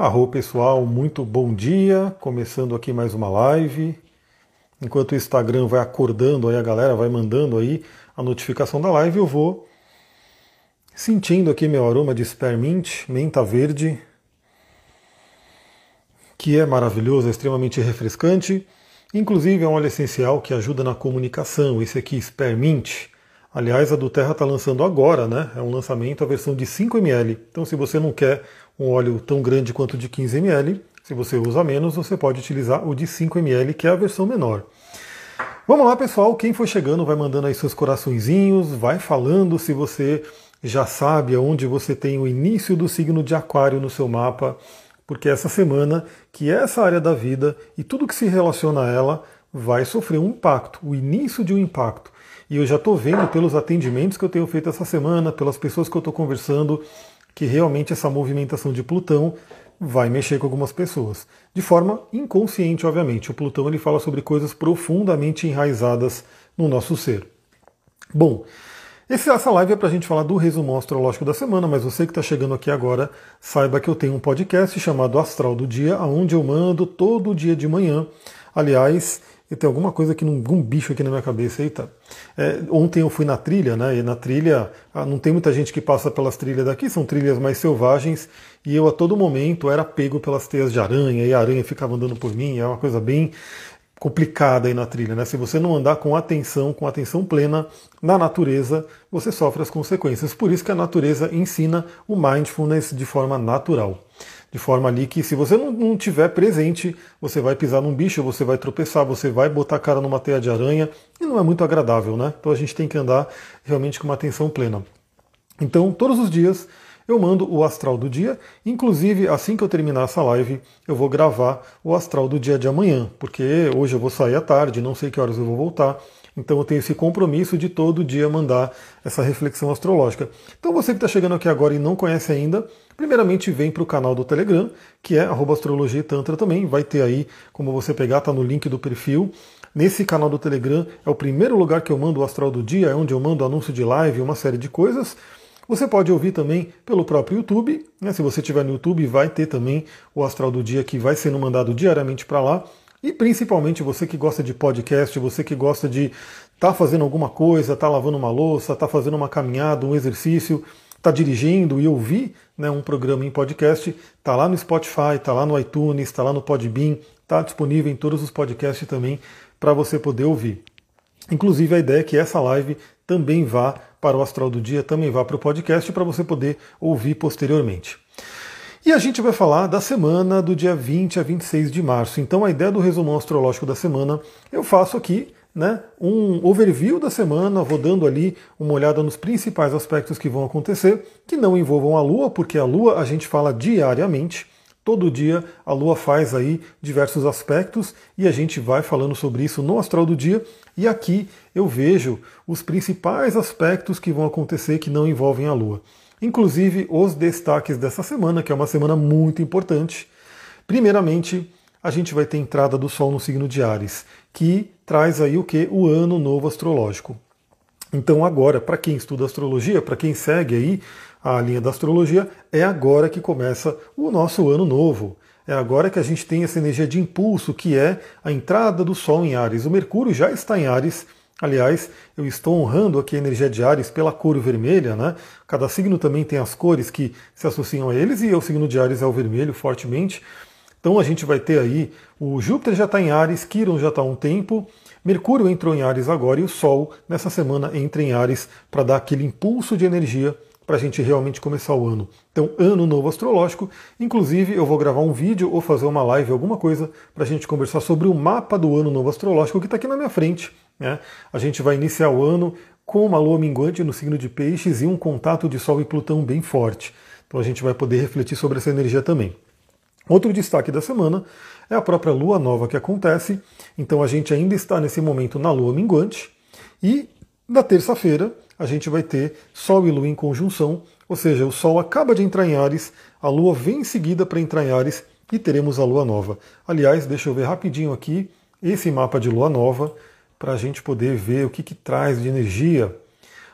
Arro pessoal, muito bom dia. Começando aqui mais uma live. Enquanto o Instagram vai acordando aí, a galera vai mandando aí a notificação da live, eu vou sentindo aqui meu aroma de spearmint, menta verde, que é maravilhoso, é extremamente refrescante. Inclusive é um óleo essencial que ajuda na comunicação. Esse aqui, spearmint. Aliás, a do Terra está lançando agora, né? É um lançamento, a versão de 5 ml. Então, se você não quer um óleo tão grande quanto de 15 ml. Se você usa menos, você pode utilizar o de 5 ml, que é a versão menor. Vamos lá, pessoal. Quem for chegando, vai mandando aí seus coraçõezinhos, vai falando se você já sabe aonde você tem o início do signo de Aquário no seu mapa, porque essa semana, que é essa área da vida e tudo que se relaciona a ela, vai sofrer um impacto, o início de um impacto. E eu já estou vendo pelos atendimentos que eu tenho feito essa semana, pelas pessoas que eu estou conversando, que realmente essa movimentação de Plutão vai mexer com algumas pessoas. De forma inconsciente, obviamente. O Plutão ele fala sobre coisas profundamente enraizadas no nosso ser. Bom, essa live é para a gente falar do resumo astrológico da semana, mas você que está chegando aqui agora, saiba que eu tenho um podcast chamado Astral do Dia, onde eu mando todo dia de manhã. Aliás, tem alguma coisa aqui, algum bicho aqui na minha cabeça. Eita. É, ontem eu fui na trilha, né? E na trilha ah, não tem muita gente que passa pelas trilhas daqui, são trilhas mais selvagens. E eu a todo momento era pego pelas teias de aranha, e a aranha ficava andando por mim. É uma coisa bem complicada aí na trilha, né? Se você não andar com atenção, com atenção plena na natureza, você sofre as consequências. Por isso que a natureza ensina o mindfulness de forma natural de forma ali que se você não, não tiver presente, você vai pisar num bicho, você vai tropeçar, você vai botar a cara numa teia de aranha e não é muito agradável, né? Então a gente tem que andar realmente com uma atenção plena. Então, todos os dias eu mando o astral do dia, inclusive assim que eu terminar essa live, eu vou gravar o astral do dia de amanhã, porque hoje eu vou sair à tarde, não sei que horas eu vou voltar. Então eu tenho esse compromisso de todo dia mandar essa reflexão astrológica. Então você que está chegando aqui agora e não conhece ainda, primeiramente vem para o canal do Telegram, que é astrologia tantra também. Vai ter aí como você pegar, tá no link do perfil. Nesse canal do Telegram é o primeiro lugar que eu mando o astral do dia, é onde eu mando anúncio de live, uma série de coisas. Você pode ouvir também pelo próprio YouTube. Né? Se você estiver no YouTube, vai ter também o astral do dia que vai sendo mandado diariamente para lá. E principalmente você que gosta de podcast, você que gosta de estar tá fazendo alguma coisa, estar tá lavando uma louça, estar tá fazendo uma caminhada, um exercício, estar tá dirigindo e ouvir né, um programa em podcast, está lá no Spotify, está lá no iTunes, está lá no Podbean, está disponível em todos os podcasts também para você poder ouvir. Inclusive a ideia é que essa live também vá para o Astral do Dia, também vá para o podcast para você poder ouvir posteriormente. E a gente vai falar da semana do dia 20 a 26 de março. Então a ideia do resumão astrológico da semana eu faço aqui né, um overview da semana, vou dando ali uma olhada nos principais aspectos que vão acontecer, que não envolvam a Lua, porque a Lua a gente fala diariamente. Todo dia a Lua faz aí diversos aspectos e a gente vai falando sobre isso no Astral do Dia. E aqui eu vejo os principais aspectos que vão acontecer que não envolvem a Lua. Inclusive os destaques dessa semana, que é uma semana muito importante. Primeiramente, a gente vai ter entrada do Sol no signo de Ares, que traz aí o que? O ano novo astrológico. Então agora, para quem estuda astrologia, para quem segue aí a linha da astrologia, é agora que começa o nosso ano novo. É agora que a gente tem essa energia de impulso, que é a entrada do Sol em Ares. O Mercúrio já está em Ares, Aliás, eu estou honrando aqui a energia de Ares pela cor vermelha, né? Cada signo também tem as cores que se associam a eles e o signo de Ares é o vermelho fortemente. Então a gente vai ter aí o Júpiter já está em Ares, Quiron já está há um tempo, Mercúrio entrou em Ares agora e o Sol nessa semana entra em Ares para dar aquele impulso de energia para a gente realmente começar o ano. Então, ano novo astrológico. Inclusive, eu vou gravar um vídeo ou fazer uma live, alguma coisa, para a gente conversar sobre o mapa do ano novo astrológico que está aqui na minha frente. Né? A gente vai iniciar o ano com uma lua minguante no signo de Peixes e um contato de Sol e Plutão bem forte. Então, a gente vai poder refletir sobre essa energia também. Outro destaque da semana é a própria lua nova que acontece. Então, a gente ainda está nesse momento na lua minguante. E na terça-feira, a gente vai ter Sol e Lua em conjunção, ou seja, o Sol acaba de entrar em Ares, a Lua vem em seguida para entrar em Ares e teremos a Lua nova. Aliás, deixa eu ver rapidinho aqui esse mapa de Lua nova para a gente poder ver o que, que traz de energia.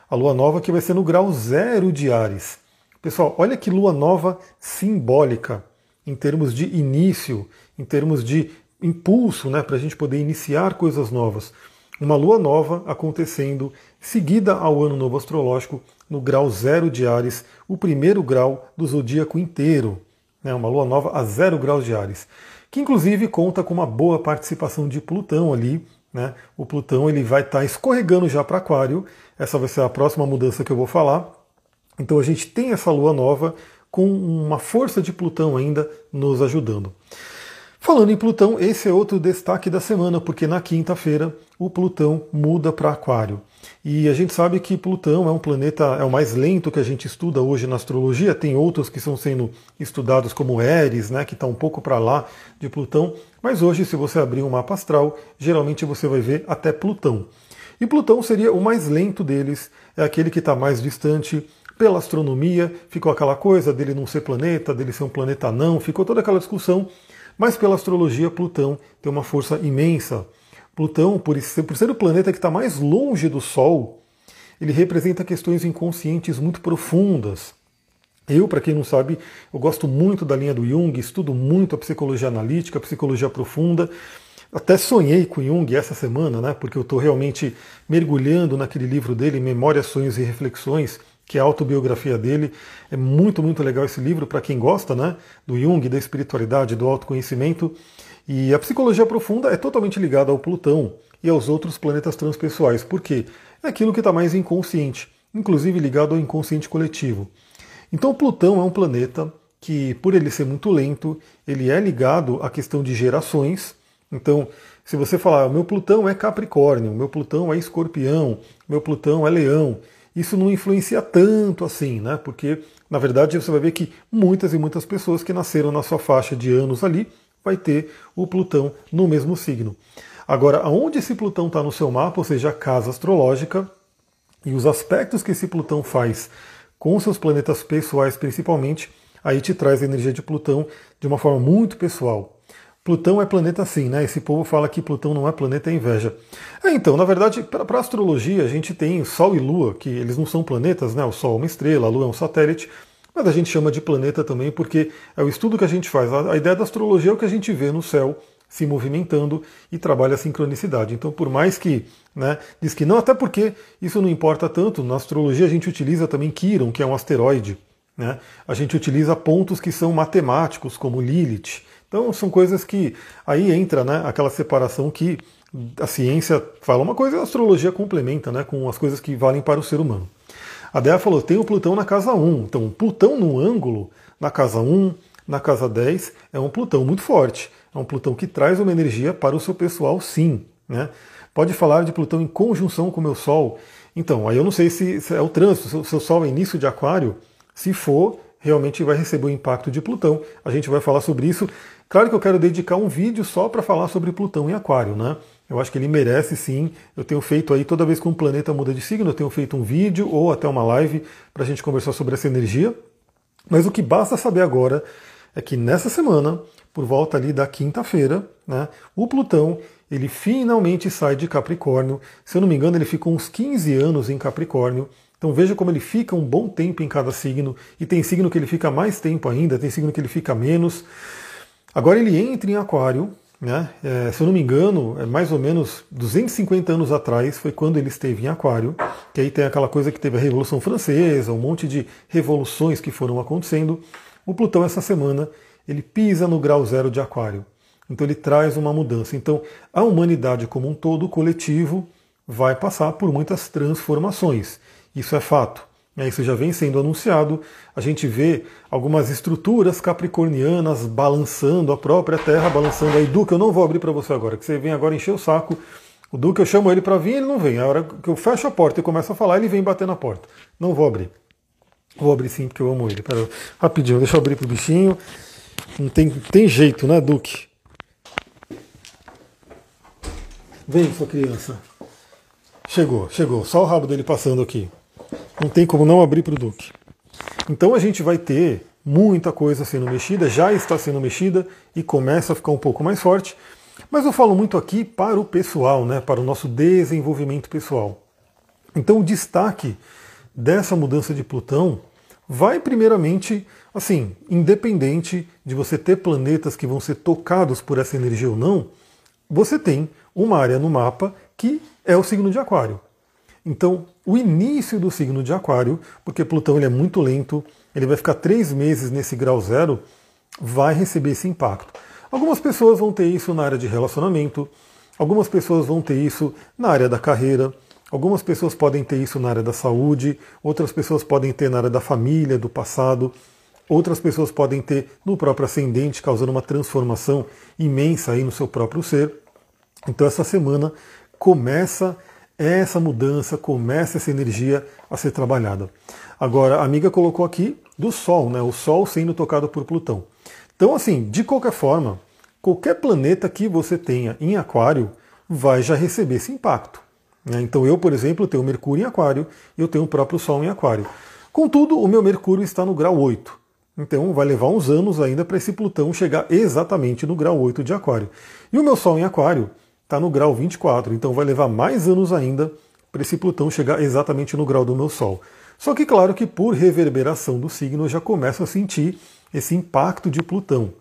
A Lua nova que vai ser no grau zero de Ares. Pessoal, olha que Lua nova simbólica. em termos de início, em termos de impulso, né, para a gente poder iniciar coisas novas. Uma lua nova acontecendo seguida ao ano novo astrológico no grau zero de Ares, o primeiro grau do zodíaco inteiro. Né, uma lua nova a zero graus de Ares, que inclusive conta com uma boa participação de Plutão ali. Né? O Plutão ele vai estar tá escorregando já para Aquário. Essa vai ser a próxima mudança que eu vou falar. Então a gente tem essa lua nova com uma força de Plutão ainda nos ajudando. Falando em Plutão, esse é outro destaque da semana, porque na quinta-feira o Plutão muda para Aquário. E a gente sabe que Plutão é um planeta, é o mais lento que a gente estuda hoje na astrologia. Tem outros que estão sendo estudados, como Eris, né, que está um pouco para lá de Plutão. Mas hoje, se você abrir um mapa astral, geralmente você vai ver até Plutão. E Plutão seria o mais lento deles, é aquele que está mais distante, pela astronomia, ficou aquela coisa dele não ser planeta, dele ser um planeta não, ficou toda aquela discussão, mas pela astrologia, Plutão tem uma força imensa. Plutão, por ser, o planeta que está mais longe do Sol, ele representa questões inconscientes muito profundas. Eu, para quem não sabe, eu gosto muito da linha do Jung, estudo muito a psicologia analítica, a psicologia profunda. Até sonhei com Jung essa semana, né? Porque eu estou realmente mergulhando naquele livro dele, Memórias, Sonhos e Reflexões, que é a autobiografia dele. É muito, muito legal esse livro para quem gosta né, do Jung, da espiritualidade, do autoconhecimento. E a psicologia profunda é totalmente ligada ao Plutão e aos outros planetas transpessoais. Por quê? É aquilo que está mais inconsciente, inclusive ligado ao inconsciente coletivo. Então, Plutão é um planeta que, por ele ser muito lento, ele é ligado à questão de gerações. Então, se você falar, meu Plutão é Capricórnio, meu Plutão é Escorpião, meu Plutão é Leão, isso não influencia tanto assim, né? Porque, na verdade, você vai ver que muitas e muitas pessoas que nasceram na sua faixa de anos ali vai ter o Plutão no mesmo signo. Agora, aonde esse Plutão está no seu mapa, ou seja, a casa astrológica, e os aspectos que esse Plutão faz com seus planetas pessoais principalmente, aí te traz a energia de Plutão de uma forma muito pessoal. Plutão é planeta sim, né? Esse povo fala que Plutão não é planeta, é inveja. É, então, na verdade, para astrologia, a gente tem Sol e Lua, que eles não são planetas, né? O Sol é uma estrela, a Lua é um satélite, mas a gente chama de planeta também porque é o estudo que a gente faz. A, ideia da astrologia é o que a gente vê no céu se movimentando e trabalha a sincronicidade. Então, por mais que né, diz que não, até porque isso não importa tanto, na astrologia a gente utiliza também Quiron, que é um asteroide. Né? A gente utiliza pontos que são matemáticos, como Lilith. Então são coisas que aí entra né, aquela separação que a ciência fala uma coisa e a astrologia complementa né, com as coisas que valem para o ser humano. A Dea falou, tem o Plutão na casa 1. Então, Plutão no ângulo, na casa 1, na casa 10, é um Plutão muito forte. É um Plutão que traz uma energia para o seu pessoal, sim. Né? Pode falar de Plutão em conjunção com o meu Sol. Então, aí eu não sei se, se é o trânsito, se o seu Sol é início de Aquário. Se for, realmente vai receber o impacto de Plutão. A gente vai falar sobre isso. Claro que eu quero dedicar um vídeo só para falar sobre Plutão em Aquário, né? Eu acho que ele merece sim. Eu tenho feito aí, toda vez que um planeta muda de signo, eu tenho feito um vídeo ou até uma live para a gente conversar sobre essa energia. Mas o que basta saber agora é que nessa semana, por volta ali da quinta-feira, né, o Plutão ele finalmente sai de Capricórnio. Se eu não me engano, ele ficou uns 15 anos em Capricórnio. Então veja como ele fica um bom tempo em cada signo, e tem signo que ele fica mais tempo ainda, tem signo que ele fica menos. Agora ele entra em Aquário, né? É, se eu não me engano, é mais ou menos 250 anos atrás foi quando ele esteve em Aquário, que aí tem aquela coisa que teve a Revolução Francesa, um monte de revoluções que foram acontecendo. O Plutão essa semana ele pisa no grau zero de Aquário, então ele traz uma mudança. Então a humanidade como um todo, o coletivo, vai passar por muitas transformações. Isso é fato. É, isso já vem sendo anunciado. A gente vê algumas estruturas capricornianas balançando a própria Terra, balançando aí. Duque, eu não vou abrir para você agora, que você vem agora encher o saco. O Duque, eu chamo ele para vir, ele não vem. A hora que eu fecho a porta e começo a falar, ele vem bater na porta. Não vou abrir. Vou abrir sim, porque eu amo ele. Pera, rapidinho, deixa eu abrir pro bichinho. Não tem, tem jeito, né, Duque? Vem, sua criança. Chegou, chegou. Só o rabo dele passando aqui. Não tem como não abrir para o Duque. Então a gente vai ter muita coisa sendo mexida, já está sendo mexida e começa a ficar um pouco mais forte. Mas eu falo muito aqui para o pessoal, né, para o nosso desenvolvimento pessoal. Então o destaque dessa mudança de Plutão vai primeiramente, assim, independente de você ter planetas que vão ser tocados por essa energia ou não, você tem uma área no mapa que é o signo de Aquário. Então, o início do signo de Aquário, porque Plutão ele é muito lento, ele vai ficar três meses nesse grau zero, vai receber esse impacto. Algumas pessoas vão ter isso na área de relacionamento, algumas pessoas vão ter isso na área da carreira, algumas pessoas podem ter isso na área da saúde, outras pessoas podem ter na área da família, do passado, outras pessoas podem ter no próprio ascendente, causando uma transformação imensa aí no seu próprio ser. Então essa semana começa essa mudança, começa essa energia a ser trabalhada. Agora, a amiga colocou aqui do Sol, né? O Sol sendo tocado por Plutão. Então, assim, de qualquer forma, qualquer planeta que você tenha em Aquário vai já receber esse impacto. Né? Então, eu, por exemplo, tenho Mercúrio em Aquário e eu tenho o próprio Sol em Aquário. Contudo, o meu Mercúrio está no grau 8. Então, vai levar uns anos ainda para esse Plutão chegar exatamente no grau 8 de Aquário. E o meu Sol em Aquário está no grau 24, então vai levar mais anos ainda para esse Plutão chegar exatamente no grau do meu Sol. Só que, claro, que por reverberação do signo eu já começo a sentir esse impacto de Plutão.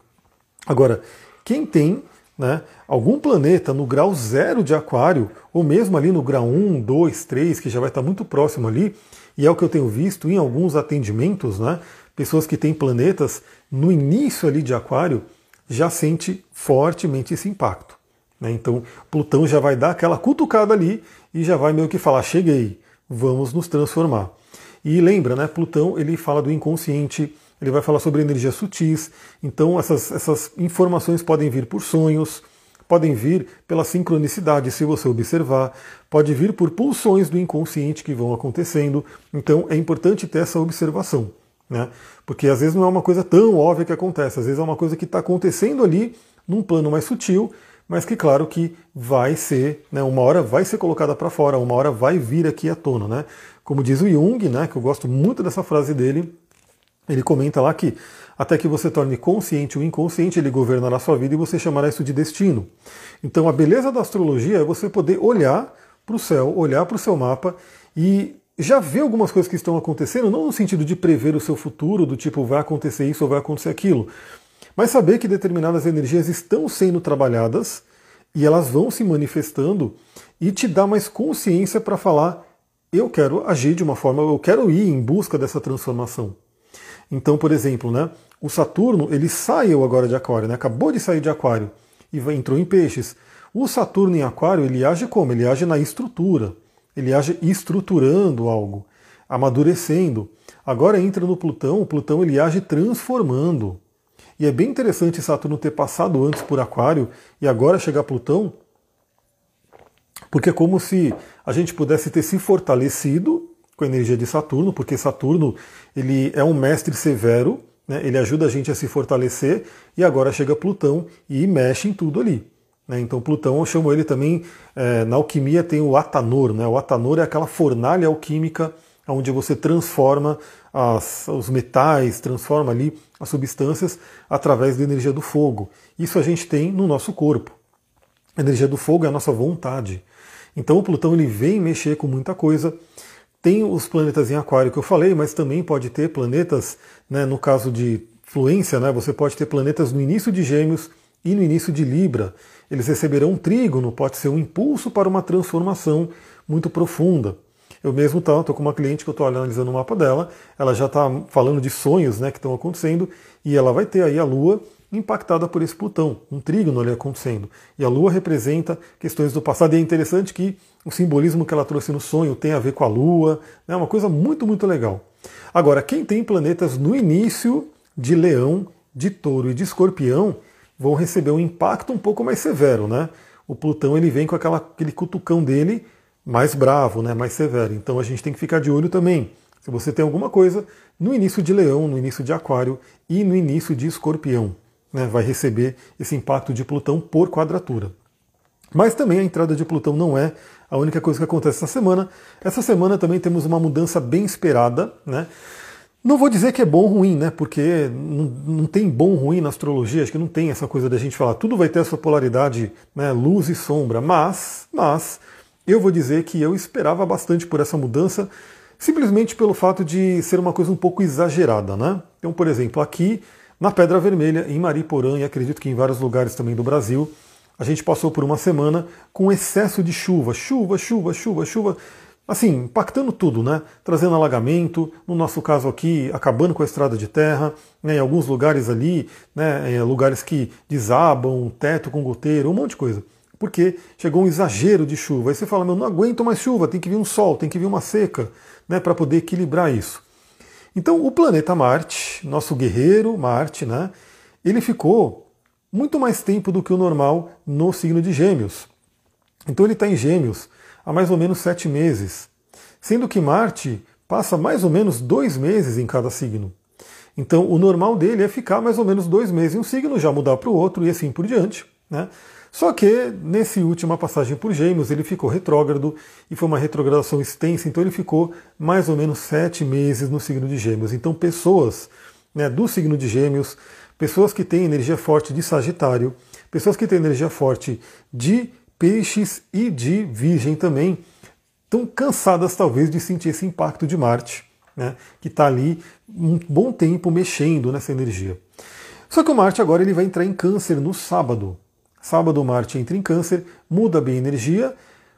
Agora, quem tem né, algum planeta no grau zero de Aquário, ou mesmo ali no grau 1, 2, 3, que já vai estar muito próximo ali, e é o que eu tenho visto em alguns atendimentos, né, pessoas que têm planetas no início ali de Aquário, já sente fortemente esse impacto. Né? Então, Plutão já vai dar aquela cutucada ali e já vai meio que falar: cheguei, vamos nos transformar. E lembra, né? Plutão ele fala do inconsciente, ele vai falar sobre energias sutis. Então essas, essas informações podem vir por sonhos, podem vir pela sincronicidade, se você observar, pode vir por pulsões do inconsciente que vão acontecendo. Então é importante ter essa observação, né? Porque às vezes não é uma coisa tão óbvia que acontece, às vezes é uma coisa que está acontecendo ali num plano mais sutil, mas que claro que vai ser, né, uma hora vai ser colocada para fora, uma hora vai vir aqui à tona, né? Como diz o Jung, né, que eu gosto muito dessa frase dele, ele comenta lá que até que você torne consciente o inconsciente, ele governará sua vida e você chamará isso de destino. Então a beleza da astrologia é você poder olhar para o céu, olhar para o seu mapa e já ver algumas coisas que estão acontecendo, não no sentido de prever o seu futuro, do tipo vai acontecer isso ou vai acontecer aquilo, mas saber que determinadas energias estão sendo trabalhadas e elas vão se manifestando e te dá mais consciência para falar eu quero agir de uma forma, eu quero ir em busca dessa transformação. Então, por exemplo, né, o Saturno ele saiu agora de Aquário, né, acabou de sair de Aquário e entrou em Peixes. O Saturno em Aquário ele age como? Ele age na estrutura, ele age estruturando algo, amadurecendo. Agora entra no Plutão, o Plutão ele age transformando. E é bem interessante Saturno ter passado antes por Aquário e agora chegar Plutão, porque é como se a gente pudesse ter se fortalecido com a energia de Saturno, porque Saturno ele é um mestre severo, né, ele ajuda a gente a se fortalecer, e agora chega Plutão e mexe em tudo ali. Né, então Plutão, eu chamo ele também, é, na alquimia tem o Atanor, né, o Atanor é aquela fornalha alquímica onde você transforma as, os metais, transforma ali as substâncias através da energia do fogo. Isso a gente tem no nosso corpo. A energia do fogo é a nossa vontade. Então o Plutão ele vem mexer com muita coisa. Tem os planetas em aquário que eu falei, mas também pode ter planetas, né, no caso de fluência, né, você pode ter planetas no início de Gêmeos e no início de Libra. Eles receberão um trígono, pode ser um impulso para uma transformação muito profunda. Eu mesmo estou com uma cliente que eu estou analisando o mapa dela, ela já está falando de sonhos né, que estão acontecendo, e ela vai ter aí a Lua impactada por esse Plutão, um trígono ali acontecendo. E a Lua representa questões do passado, e é interessante que o simbolismo que ela trouxe no sonho tem a ver com a Lua, é né, uma coisa muito, muito legal. Agora, quem tem planetas no início de Leão, de Touro e de Escorpião, vão receber um impacto um pouco mais severo, né? O Plutão ele vem com aquela, aquele cutucão dele mais bravo, né, mais severo. Então a gente tem que ficar de olho também. Se você tem alguma coisa no início de Leão, no início de Aquário e no início de Escorpião, né, vai receber esse impacto de Plutão por quadratura. Mas também a entrada de Plutão não é a única coisa que acontece essa semana. Essa semana também temos uma mudança bem esperada, né? Não vou dizer que é bom ou ruim, né? Porque não, não tem bom ou ruim na astrologia, acho que não tem essa coisa da gente falar, tudo vai ter a sua polaridade, né, luz e sombra, mas, mas eu vou dizer que eu esperava bastante por essa mudança, simplesmente pelo fato de ser uma coisa um pouco exagerada, né? Então, por exemplo, aqui na Pedra Vermelha, em Mariporã, e acredito que em vários lugares também do Brasil, a gente passou por uma semana com excesso de chuva, chuva, chuva, chuva, chuva, assim, impactando tudo, né? Trazendo alagamento, no nosso caso aqui, acabando com a estrada de terra, né? em alguns lugares ali, né? lugares que desabam, teto com goteiro, um monte de coisa. Porque chegou um exagero de chuva. Aí você fala, meu, não aguento mais chuva, tem que vir um sol, tem que vir uma seca, né? Para poder equilibrar isso. Então, o planeta Marte, nosso guerreiro Marte, né, ele ficou muito mais tempo do que o normal no signo de Gêmeos. Então, ele está em Gêmeos há mais ou menos sete meses, sendo que Marte passa mais ou menos dois meses em cada signo. Então, o normal dele é ficar mais ou menos dois meses em um signo, já mudar para o outro e assim por diante. Né? Só que nesse última passagem por Gêmeos ele ficou retrógrado e foi uma retrogradação extensa, então ele ficou mais ou menos sete meses no signo de Gêmeos. Então pessoas né, do signo de Gêmeos, pessoas que têm energia forte de Sagitário, pessoas que têm energia forte de Peixes e de Virgem também, estão cansadas talvez de sentir esse impacto de Marte, né, que está ali um bom tempo mexendo nessa energia. Só que o Marte agora ele vai entrar em Câncer no sábado. Sábado Marte entra em câncer, muda bem a energia.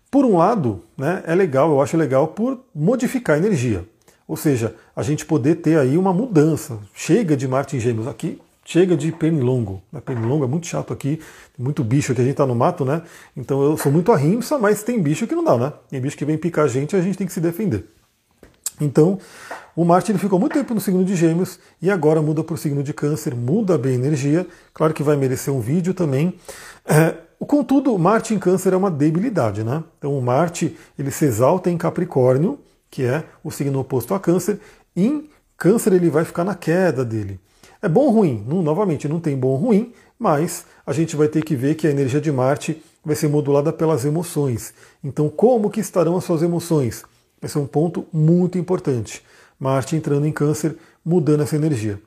Por um lado, né, é legal, eu acho legal por modificar a energia. Ou seja, a gente poder ter aí uma mudança. Chega de Marte em Gêmeos aqui, chega de pernilongo. Né? Pernilongo é muito chato aqui, muito bicho aqui, a gente está no mato, né? Então eu sou muito arrimsa, mas tem bicho que não dá, né? Tem bicho que vem picar a gente e a gente tem que se defender. Então, o Marte ele ficou muito tempo no signo de Gêmeos e agora muda para o signo de Câncer, muda bem a energia. Claro que vai merecer um vídeo também. É, contudo, Marte em Câncer é uma debilidade, né? Então, o Marte ele se exalta em Capricórnio, que é o signo oposto a Câncer. Em Câncer ele vai ficar na queda dele. É bom ou ruim? Não, novamente, não tem bom ou ruim, mas a gente vai ter que ver que a energia de Marte vai ser modulada pelas emoções. Então, como que estarão as suas emoções? Esse é um ponto muito importante. Marte entrando em câncer, mudando essa energia.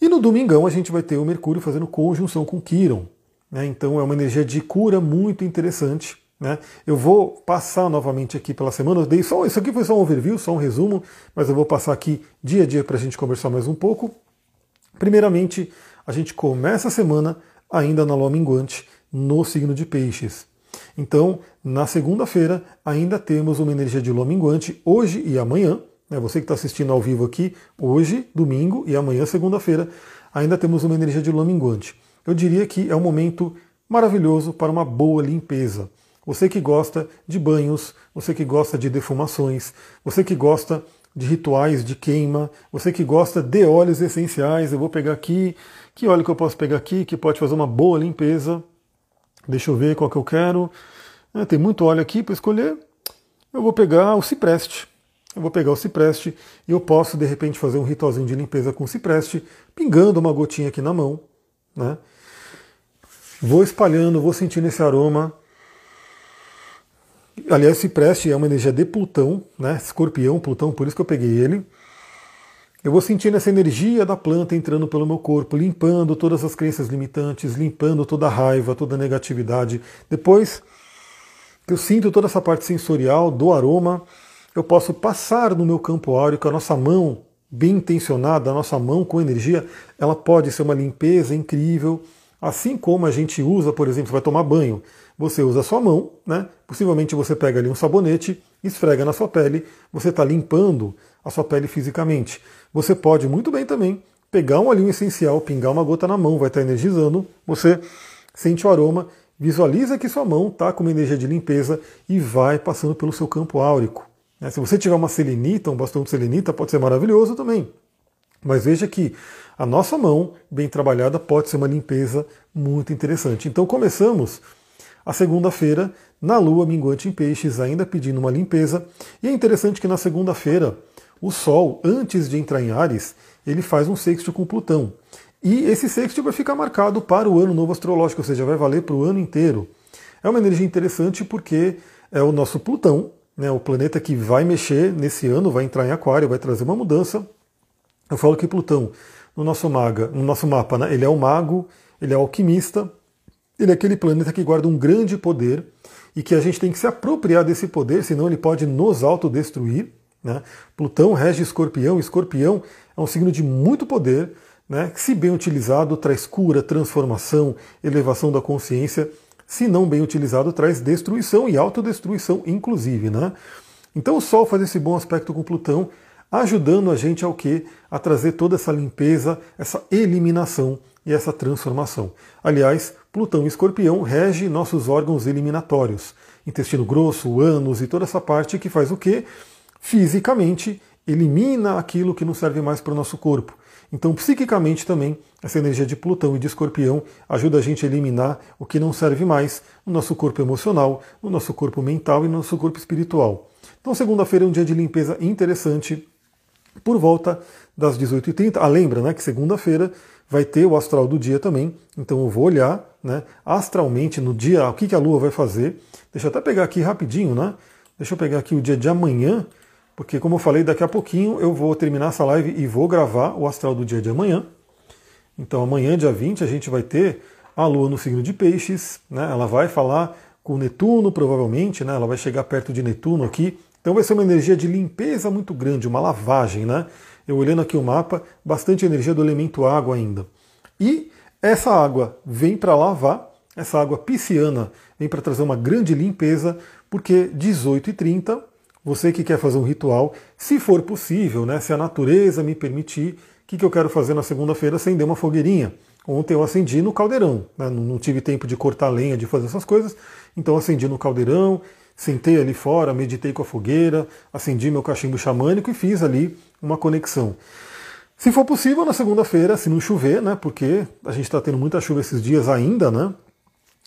E no domingão a gente vai ter o Mercúrio fazendo conjunção com Quiron. Né? Então é uma energia de cura muito interessante. Né? Eu vou passar novamente aqui pela semana. Eu dei só, isso aqui foi só um overview, só um resumo, mas eu vou passar aqui dia a dia para a gente conversar mais um pouco. Primeiramente, a gente começa a semana ainda na lua minguante, no signo de Peixes. Então, na segunda-feira, ainda temos uma energia de lua minguante, hoje e amanhã. Né? Você que está assistindo ao vivo aqui, hoje, domingo e amanhã, segunda-feira, ainda temos uma energia de lua minguante. Eu diria que é um momento maravilhoso para uma boa limpeza. Você que gosta de banhos, você que gosta de defumações, você que gosta de rituais de queima, você que gosta de óleos essenciais, eu vou pegar aqui, que óleo que eu posso pegar aqui que pode fazer uma boa limpeza? Deixa eu ver qual que eu quero. É, tem muito óleo aqui para escolher. Eu vou pegar o cipreste. Eu vou pegar o cipreste e eu posso de repente fazer um ritualzinho de limpeza com o cipreste, pingando uma gotinha aqui na mão, né? Vou espalhando, vou sentindo esse aroma. Aliás, cipreste é uma energia de Plutão, né? Escorpião, Plutão, por isso que eu peguei ele. Eu vou sentindo essa energia da planta entrando pelo meu corpo, limpando todas as crenças limitantes, limpando toda a raiva, toda a negatividade. Depois que eu sinto toda essa parte sensorial do aroma, eu posso passar no meu campo áureo com a nossa mão bem intencionada, a nossa mão com energia, ela pode ser uma limpeza incrível. Assim como a gente usa, por exemplo, você vai tomar banho, você usa a sua mão, né? Possivelmente você pega ali um sabonete, esfrega na sua pele, você está limpando a sua pele fisicamente. Você pode muito bem também pegar um olhinho essencial, pingar uma gota na mão, vai estar energizando, você sente o aroma, visualiza que sua mão está com uma energia de limpeza e vai passando pelo seu campo áurico. Né? Se você tiver uma selenita, um bastão de selenita, pode ser maravilhoso também. Mas veja que a nossa mão, bem trabalhada, pode ser uma limpeza muito interessante. Então começamos a segunda-feira na Lua minguante em peixes, ainda pedindo uma limpeza. E é interessante que na segunda-feira o Sol, antes de entrar em Ares, ele faz um sexto com Plutão. E esse sexto vai ficar marcado para o ano novo astrológico, ou seja, vai valer para o ano inteiro. É uma energia interessante porque é o nosso Plutão, né, o planeta que vai mexer nesse ano, vai entrar em Aquário, vai trazer uma mudança. Eu falo que Plutão, no nosso, maga, no nosso mapa, né, ele é o mago, ele é o alquimista, ele é aquele planeta que guarda um grande poder e que a gente tem que se apropriar desse poder, senão ele pode nos autodestruir. Né? Plutão rege escorpião, escorpião é um signo de muito poder, né, que, se bem utilizado, traz cura, transformação, elevação da consciência, se não bem utilizado, traz destruição e autodestruição, inclusive. Né? Então o Sol faz esse bom aspecto com Plutão, ajudando a gente ao que? A trazer toda essa limpeza, essa eliminação e essa transformação. Aliás, Plutão e Escorpião rege nossos órgãos eliminatórios, intestino grosso, ânus e toda essa parte que faz o que? Fisicamente elimina aquilo que não serve mais para o nosso corpo. Então, psiquicamente também, essa energia de Plutão e de Escorpião ajuda a gente a eliminar o que não serve mais no nosso corpo emocional, no nosso corpo mental e no nosso corpo espiritual. Então, segunda-feira é um dia de limpeza interessante por volta das 18h30. Ah, lembra né, que segunda-feira vai ter o astral do dia também, então eu vou olhar né, astralmente no dia o que, que a Lua vai fazer. Deixa eu até pegar aqui rapidinho, né? Deixa eu pegar aqui o dia de amanhã, porque como eu falei, daqui a pouquinho eu vou terminar essa live e vou gravar o astral do dia de amanhã. Então amanhã, dia 20, a gente vai ter a Lua no signo de Peixes, né? Ela vai falar com Netuno, provavelmente, né? Ela vai chegar perto de Netuno aqui. Então vai ser uma energia de limpeza muito grande, uma lavagem, né? Eu olhando aqui o mapa, bastante energia do elemento água ainda. E essa água vem para lavar, essa água pisciana vem para trazer uma grande limpeza, porque 18 e 30 você que quer fazer um ritual, se for possível, né, se a natureza me permitir, o que, que eu quero fazer na segunda-feira? Acender uma fogueirinha. Ontem eu acendi no caldeirão, né, não tive tempo de cortar lenha, de fazer essas coisas, então acendi no caldeirão, sentei ali fora, meditei com a fogueira, acendi meu cachimbo xamânico e fiz ali uma conexão. Se for possível, na segunda-feira, se não chover, né, porque a gente está tendo muita chuva esses dias ainda, né,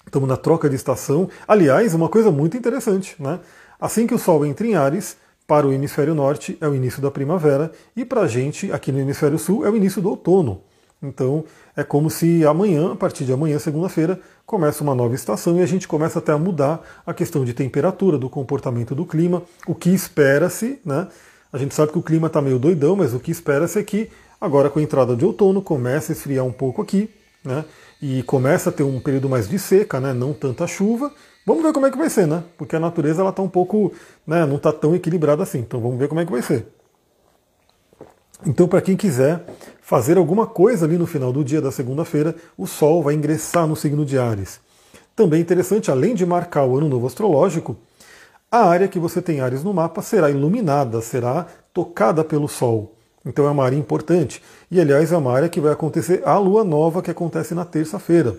estamos na troca de estação. Aliás, uma coisa muito interessante, né, Assim que o Sol entra em Ares, para o hemisfério norte é o início da primavera e para a gente, aqui no hemisfério sul, é o início do outono. Então é como se amanhã, a partir de amanhã, segunda-feira, começa uma nova estação e a gente começa até a mudar a questão de temperatura, do comportamento do clima, o que espera-se, né? A gente sabe que o clima está meio doidão, mas o que espera-se é que agora com a entrada de outono comece a esfriar um pouco aqui, né? E começa a ter um período mais de seca, né? Não tanta chuva, Vamos ver como é que vai ser, né? Porque a natureza ela tá um pouco, né, não está tão equilibrada assim. Então vamos ver como é que vai ser. Então, para quem quiser fazer alguma coisa ali no final do dia da segunda-feira, o Sol vai ingressar no signo de Ares. Também interessante, além de marcar o ano novo astrológico, a área que você tem Ares no mapa será iluminada, será tocada pelo Sol. Então é uma área importante. E aliás, é uma área que vai acontecer a lua nova que acontece na terça-feira.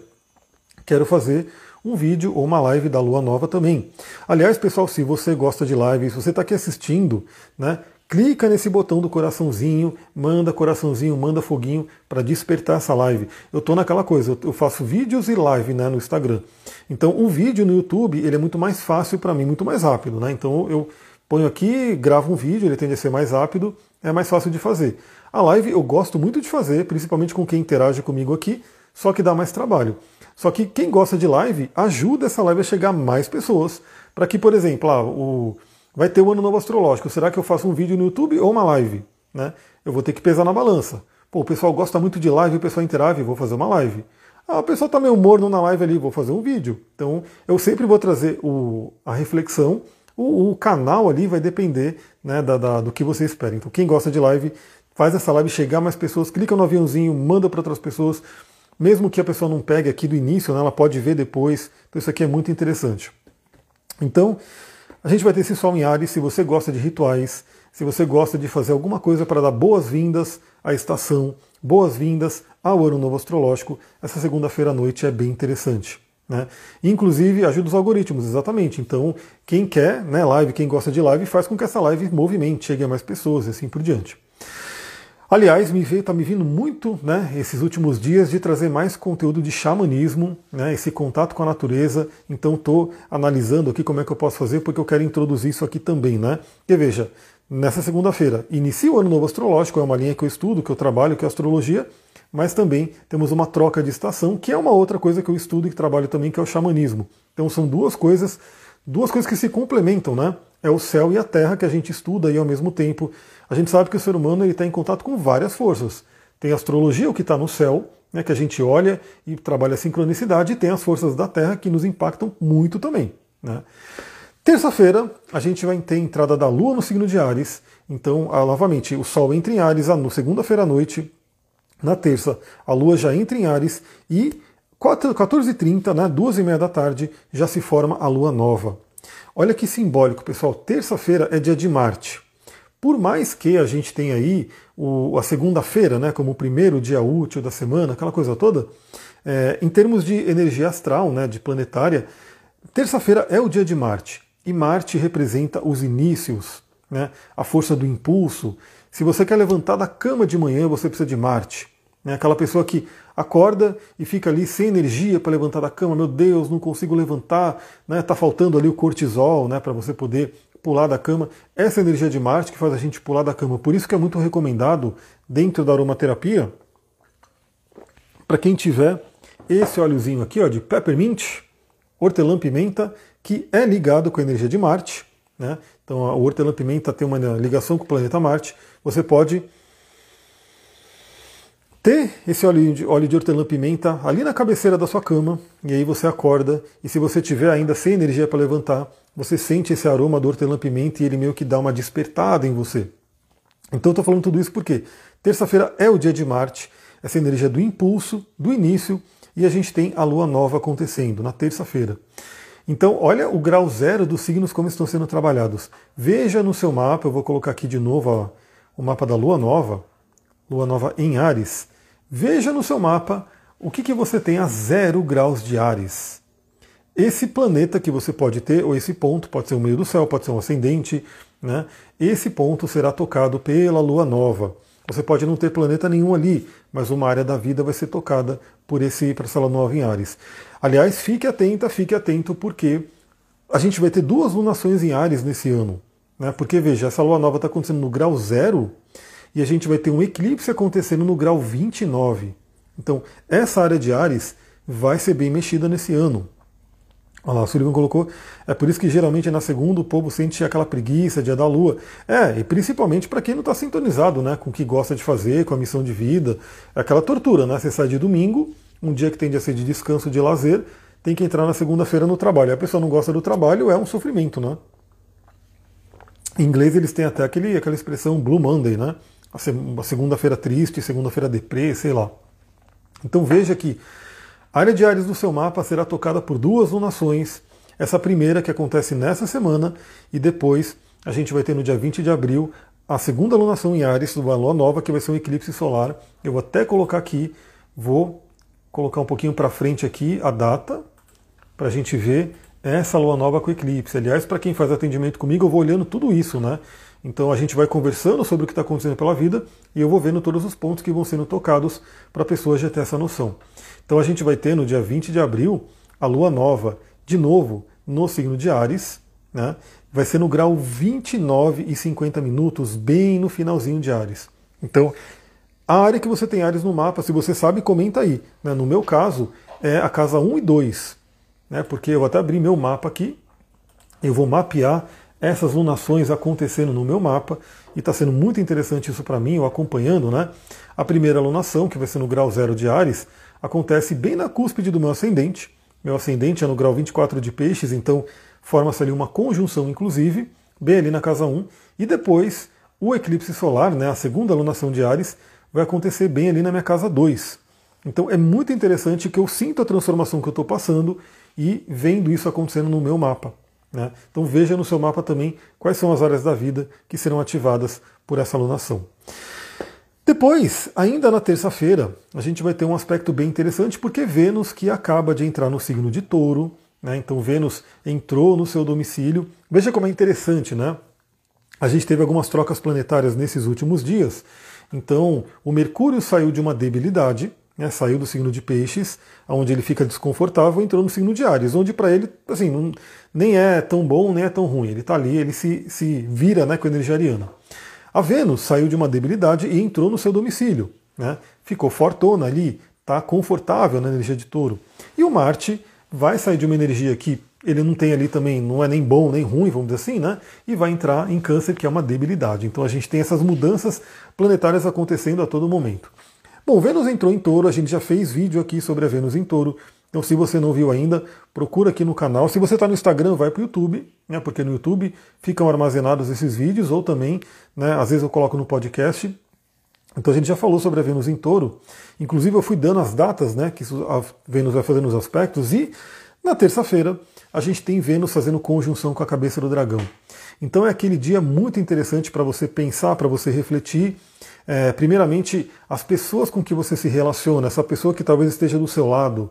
Quero fazer um vídeo ou uma live da Lua Nova também. Aliás, pessoal, se você gosta de live, se você está aqui assistindo, né, clica nesse botão do coraçãozinho, manda coraçãozinho, manda foguinho para despertar essa live. Eu estou naquela coisa, eu faço vídeos e live né, no Instagram. Então o vídeo no YouTube ele é muito mais fácil para mim, muito mais rápido. Né? Então eu ponho aqui, gravo um vídeo, ele tende a ser mais rápido, é mais fácil de fazer. A live eu gosto muito de fazer, principalmente com quem interage comigo aqui, só que dá mais trabalho. Só que quem gosta de live ajuda essa live a chegar a mais pessoas. Para que, por exemplo, ah, o... vai ter o ano novo astrológico. Será que eu faço um vídeo no YouTube ou uma live? Né? Eu vou ter que pesar na balança. Pô, o pessoal gosta muito de live, o pessoal interage, vou fazer uma live. Ah, o pessoal está meio morno na live ali, vou fazer um vídeo. Então, eu sempre vou trazer o, a reflexão. O, o, canal ali vai depender né, da, da, do que você espera. Então, quem gosta de live, faz essa live chegar mais pessoas, clica no aviãozinho, manda para outras pessoas. Mesmo que a pessoa não pegue aqui do início, né, ela pode ver depois. Então isso aqui é muito interessante. Então, a gente vai ter esse Sol em Ares. Se você gosta de rituais, se você gosta de fazer alguma coisa para dar boas-vindas à estação, boas-vindas ao Ano Novo Astrológico, essa segunda-feira à noite é bem interessante. Né? Inclusive ajuda os algoritmos, exatamente. Então, quem quer né, live, quem gosta de live, faz com que essa live movimente, chegue a mais pessoas e assim por diante. Aliás, me está me vindo muito né, esses últimos dias de trazer mais conteúdo de xamanismo, né, esse contato com a natureza. Então estou analisando aqui como é que eu posso fazer, porque eu quero introduzir isso aqui também. Né? E veja, nessa segunda-feira inicia o ano novo astrológico, é uma linha que eu estudo, que eu trabalho, que é astrologia, mas também temos uma troca de estação, que é uma outra coisa que eu estudo e que trabalho também, que é o xamanismo. Então são duas coisas, duas coisas que se complementam, né? É o céu e a terra que a gente estuda e ao mesmo tempo a gente sabe que o ser humano está em contato com várias forças. Tem a astrologia, o que está no céu, né, que a gente olha e trabalha a sincronicidade, e tem as forças da Terra que nos impactam muito também. Né. Terça-feira, a gente vai ter a entrada da Lua no signo de Ares. Então, ah, novamente, o Sol entra em Ares no segunda-feira à noite. Na terça, a Lua já entra em Ares e 14h30, né, 2h30 da tarde, já se forma a Lua Nova. Olha que simbólico, pessoal. Terça-feira é dia de Marte. Por mais que a gente tenha aí o, a segunda-feira, né, como o primeiro dia útil da semana, aquela coisa toda, é, em termos de energia astral, né, de planetária, terça-feira é o dia de Marte. E Marte representa os inícios, né? a força do impulso. Se você quer levantar da cama de manhã, você precisa de Marte. Né? Aquela pessoa que acorda e fica ali sem energia para levantar da cama, meu Deus, não consigo levantar, né? Tá faltando ali o cortisol, né, para você poder pular da cama. Essa energia de Marte que faz a gente pular da cama. Por isso que é muito recomendado dentro da aromaterapia para quem tiver esse óleozinho aqui, ó, de peppermint, hortelã-pimenta que é ligado com a energia de Marte. Né? Então a hortelã-pimenta tem uma ligação com o planeta Marte. Você pode ter esse óleo de, óleo de hortelã-pimenta ali na cabeceira da sua cama, e aí você acorda, e se você tiver ainda sem energia para levantar, você sente esse aroma do hortelã-pimenta e ele meio que dá uma despertada em você. Então estou falando tudo isso porque terça-feira é o dia de Marte, essa energia do impulso, do início, e a gente tem a lua nova acontecendo na terça-feira. Então, olha o grau zero dos signos como estão sendo trabalhados. Veja no seu mapa, eu vou colocar aqui de novo ó, o mapa da Lua Nova, Lua Nova em Ares. Veja no seu mapa o que, que você tem a zero graus de Ares. Esse planeta que você pode ter, ou esse ponto, pode ser o meio do céu, pode ser um ascendente, né? esse ponto será tocado pela Lua Nova. Você pode não ter planeta nenhum ali, mas uma área da vida vai ser tocada por esse por essa Lua Nova em Ares. Aliás, fique atenta, fique atento, porque a gente vai ter duas lunações em Ares nesse ano. Né? Porque, veja, essa lua nova está acontecendo no grau zero e a gente vai ter um eclipse acontecendo no grau 29. Então, essa área de Ares vai ser bem mexida nesse ano. Olha lá, o Sullivan colocou. É por isso que geralmente na segunda o povo sente aquela preguiça, dia da lua. É, e principalmente para quem não está sintonizado né, com o que gosta de fazer, com a missão de vida. É aquela tortura, né? Você sai de domingo, um dia que tende a ser de descanso, de lazer, tem que entrar na segunda-feira no trabalho. a pessoa não gosta do trabalho, é um sofrimento, né? Em inglês eles têm até aquele, aquela expressão Blue Monday, né? A segunda-feira triste, segunda-feira deprê, sei lá. Então veja que a área de Ares do seu mapa será tocada por duas lunações. Essa primeira que acontece nessa semana e depois a gente vai ter no dia 20 de abril a segunda lunação em Ares, do lua nova, que vai ser um eclipse solar. Eu vou até colocar aqui, vou colocar um pouquinho para frente aqui a data, para a gente ver essa lua nova com eclipse. Aliás, para quem faz atendimento comigo, eu vou olhando tudo isso, né? Então a gente vai conversando sobre o que está acontecendo pela vida e eu vou vendo todos os pontos que vão sendo tocados para a pessoa já ter essa noção. Então a gente vai ter no dia 20 de abril a lua nova, de novo, no signo de Ares, né? Vai ser no grau 29 e 50 minutos, bem no finalzinho de Ares. Então, a área que você tem Ares no mapa, se você sabe, comenta aí. Né? No meu caso, é a casa 1 e 2, né? porque eu vou até abrir meu mapa aqui, eu vou mapear essas lunações acontecendo no meu mapa, e está sendo muito interessante isso para mim, eu acompanhando, né? A primeira lunação, que vai ser no grau zero de Ares, acontece bem na cúspide do meu ascendente. Meu ascendente é no grau 24 de peixes, então forma-se ali uma conjunção, inclusive, bem ali na casa 1, e depois o eclipse solar, né, a segunda lunação de Ares, vai acontecer bem ali na minha casa 2. Então é muito interessante que eu sinto a transformação que eu estou passando e vendo isso acontecendo no meu mapa. Né? Então veja no seu mapa também quais são as áreas da vida que serão ativadas por essa alunação. Depois, ainda na terça-feira, a gente vai ter um aspecto bem interessante, porque Vênus que acaba de entrar no signo de touro, né? então Vênus entrou no seu domicílio. Veja como é interessante, né? A gente teve algumas trocas planetárias nesses últimos dias, então, o Mercúrio saiu de uma debilidade, né, saiu do signo de Peixes, onde ele fica desconfortável, entrou no signo de Ares, onde para ele, assim, não, nem é tão bom, nem é tão ruim. Ele está ali, ele se, se vira né, com a energia ariana. A Vênus saiu de uma debilidade e entrou no seu domicílio. Né, ficou fortona ali, está confortável na energia de touro. E o Marte vai sair de uma energia que ele não tem ali também, não é nem bom nem ruim, vamos dizer assim, né? E vai entrar em câncer, que é uma debilidade. Então a gente tem essas mudanças planetárias acontecendo a todo momento. Bom, Vênus entrou em touro, a gente já fez vídeo aqui sobre a Vênus em touro. Então, se você não viu ainda, procura aqui no canal. Se você está no Instagram, vai para o YouTube, né, porque no YouTube ficam armazenados esses vídeos, ou também, né, às vezes eu coloco no podcast. Então a gente já falou sobre a Vênus em touro. Inclusive eu fui dando as datas né, que a Vênus vai fazendo os aspectos, e na terça-feira a gente tem Vênus fazendo conjunção com a cabeça do dragão. Então é aquele dia muito interessante para você pensar, para você refletir. É, primeiramente, as pessoas com que você se relaciona, essa pessoa que talvez esteja do seu lado,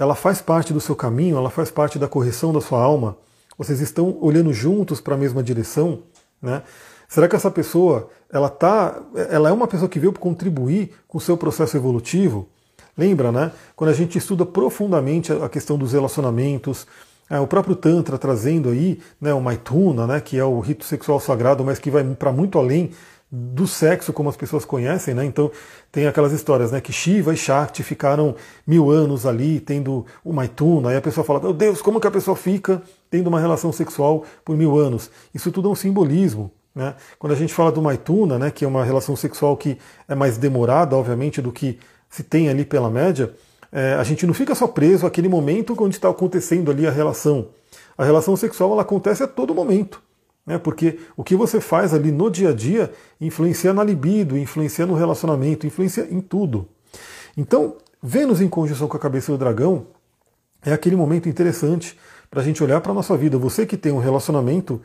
ela faz parte do seu caminho, ela faz parte da correção da sua alma. Vocês estão olhando juntos para a mesma direção, né? Será que essa pessoa, ela tá, ela é uma pessoa que veio contribuir com o seu processo evolutivo? Lembra, né? Quando a gente estuda profundamente a questão dos relacionamentos, é, o próprio Tantra trazendo aí né, o Maituna, né, que é o rito sexual sagrado, mas que vai para muito além do sexo como as pessoas conhecem, né? Então tem aquelas histórias, né? Que Shiva e Shakti ficaram mil anos ali tendo o Maituna, aí a pessoa fala, meu Deus, como que a pessoa fica tendo uma relação sexual por mil anos? Isso tudo é um simbolismo. Né? Quando a gente fala do Maituna, né, que é uma relação sexual que é mais demorada, obviamente, do que se tem ali pela média, é, a gente não fica só preso àquele momento onde está acontecendo ali a relação. A relação sexual ela acontece a todo momento. Né? Porque o que você faz ali no dia a dia influencia na libido, influencia no relacionamento, influencia em tudo. Então, Vênus em conjunção com a cabeça do dragão é aquele momento interessante para a gente olhar para a nossa vida. Você que tem um relacionamento,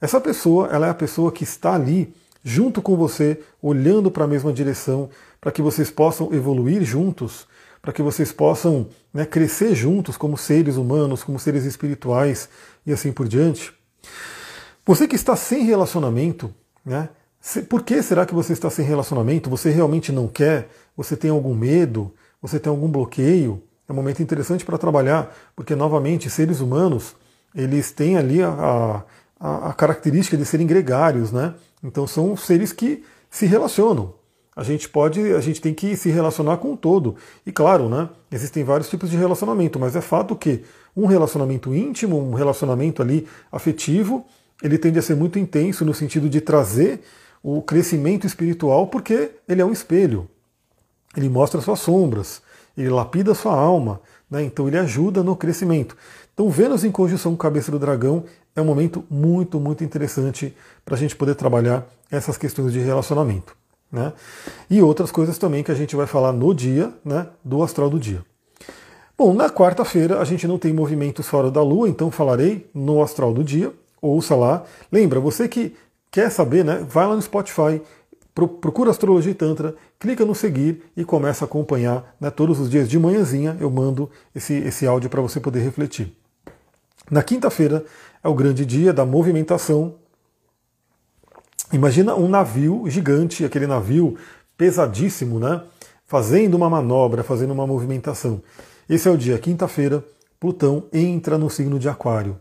essa pessoa ela é a pessoa que está ali junto com você, olhando para a mesma direção, para que vocês possam evoluir juntos, para que vocês possam né, crescer juntos como seres humanos, como seres espirituais e assim por diante. Você que está sem relacionamento, né? Por que será que você está sem relacionamento? Você realmente não quer? Você tem algum medo? Você tem algum bloqueio? É um momento interessante para trabalhar, porque novamente seres humanos eles têm ali a, a, a característica de serem gregários, né? Então são seres que se relacionam. A gente pode, a gente tem que se relacionar com o todo. E claro, né, existem vários tipos de relacionamento, mas é fato que um relacionamento íntimo, um relacionamento ali afetivo, ele tende a ser muito intenso no sentido de trazer o crescimento espiritual, porque ele é um espelho. Ele mostra suas sombras, ele lapida sua alma, né? então ele ajuda no crescimento. Então, Vênus em conjunção com cabeça do dragão é um momento muito, muito interessante para a gente poder trabalhar essas questões de relacionamento. Né? E outras coisas também que a gente vai falar no dia né, do astral do dia. Bom, na quarta-feira a gente não tem movimentos fora da Lua, então falarei no astral do dia. Ouça lá. Lembra, você que quer saber, né? Vai lá no Spotify, procura Astrologia e Tantra, clica no seguir e começa a acompanhar. Né, todos os dias de manhãzinha eu mando esse, esse áudio para você poder refletir. Na quinta-feira é o grande dia da movimentação. Imagina um navio gigante, aquele navio pesadíssimo, né? Fazendo uma manobra, fazendo uma movimentação. Esse é o dia, quinta-feira, Plutão entra no signo de Aquário.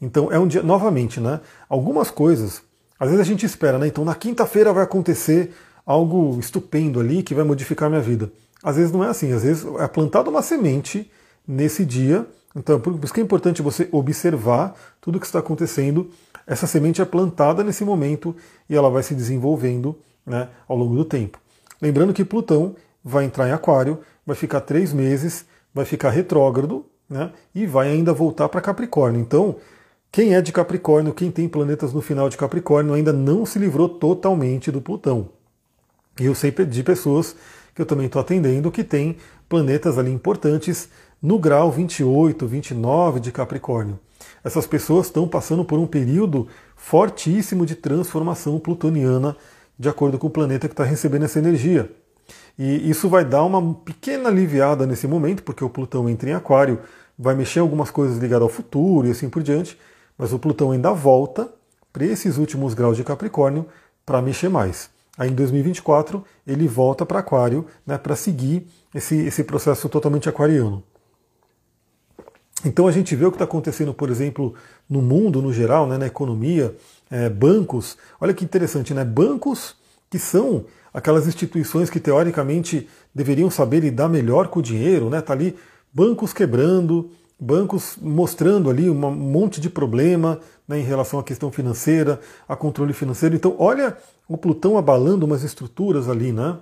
Então é um dia, novamente, né? Algumas coisas, às vezes a gente espera, né? Então na quinta-feira vai acontecer algo estupendo ali que vai modificar minha vida. Às vezes não é assim, às vezes é plantada uma semente nesse dia. Então, por isso que é importante você observar tudo o que está acontecendo. Essa semente é plantada nesse momento e ela vai se desenvolvendo né, ao longo do tempo. Lembrando que Plutão vai entrar em Aquário, vai ficar três meses, vai ficar retrógrado né, e vai ainda voltar para Capricórnio. Então, quem é de Capricórnio, quem tem planetas no final de Capricórnio, ainda não se livrou totalmente do Plutão. E eu sei de pessoas que eu também estou atendendo que têm planetas ali importantes no grau 28, 29 de Capricórnio. Essas pessoas estão passando por um período fortíssimo de transformação plutoniana, de acordo com o planeta que está recebendo essa energia. E isso vai dar uma pequena aliviada nesse momento, porque o Plutão entra em Aquário, vai mexer algumas coisas ligadas ao futuro e assim por diante. Mas o Plutão ainda volta para esses últimos graus de Capricórnio para mexer mais. Aí em 2024 ele volta para Aquário né, para seguir esse, esse processo totalmente aquariano. Então a gente vê o que está acontecendo, por exemplo, no mundo no geral, né, na economia, é, bancos. Olha que interessante, né? Bancos que são aquelas instituições que teoricamente deveriam saber lidar melhor com o dinheiro, né? Tá ali bancos quebrando, bancos mostrando ali um monte de problema né, em relação à questão financeira, a controle financeiro. Então, olha o Plutão abalando umas estruturas ali, né?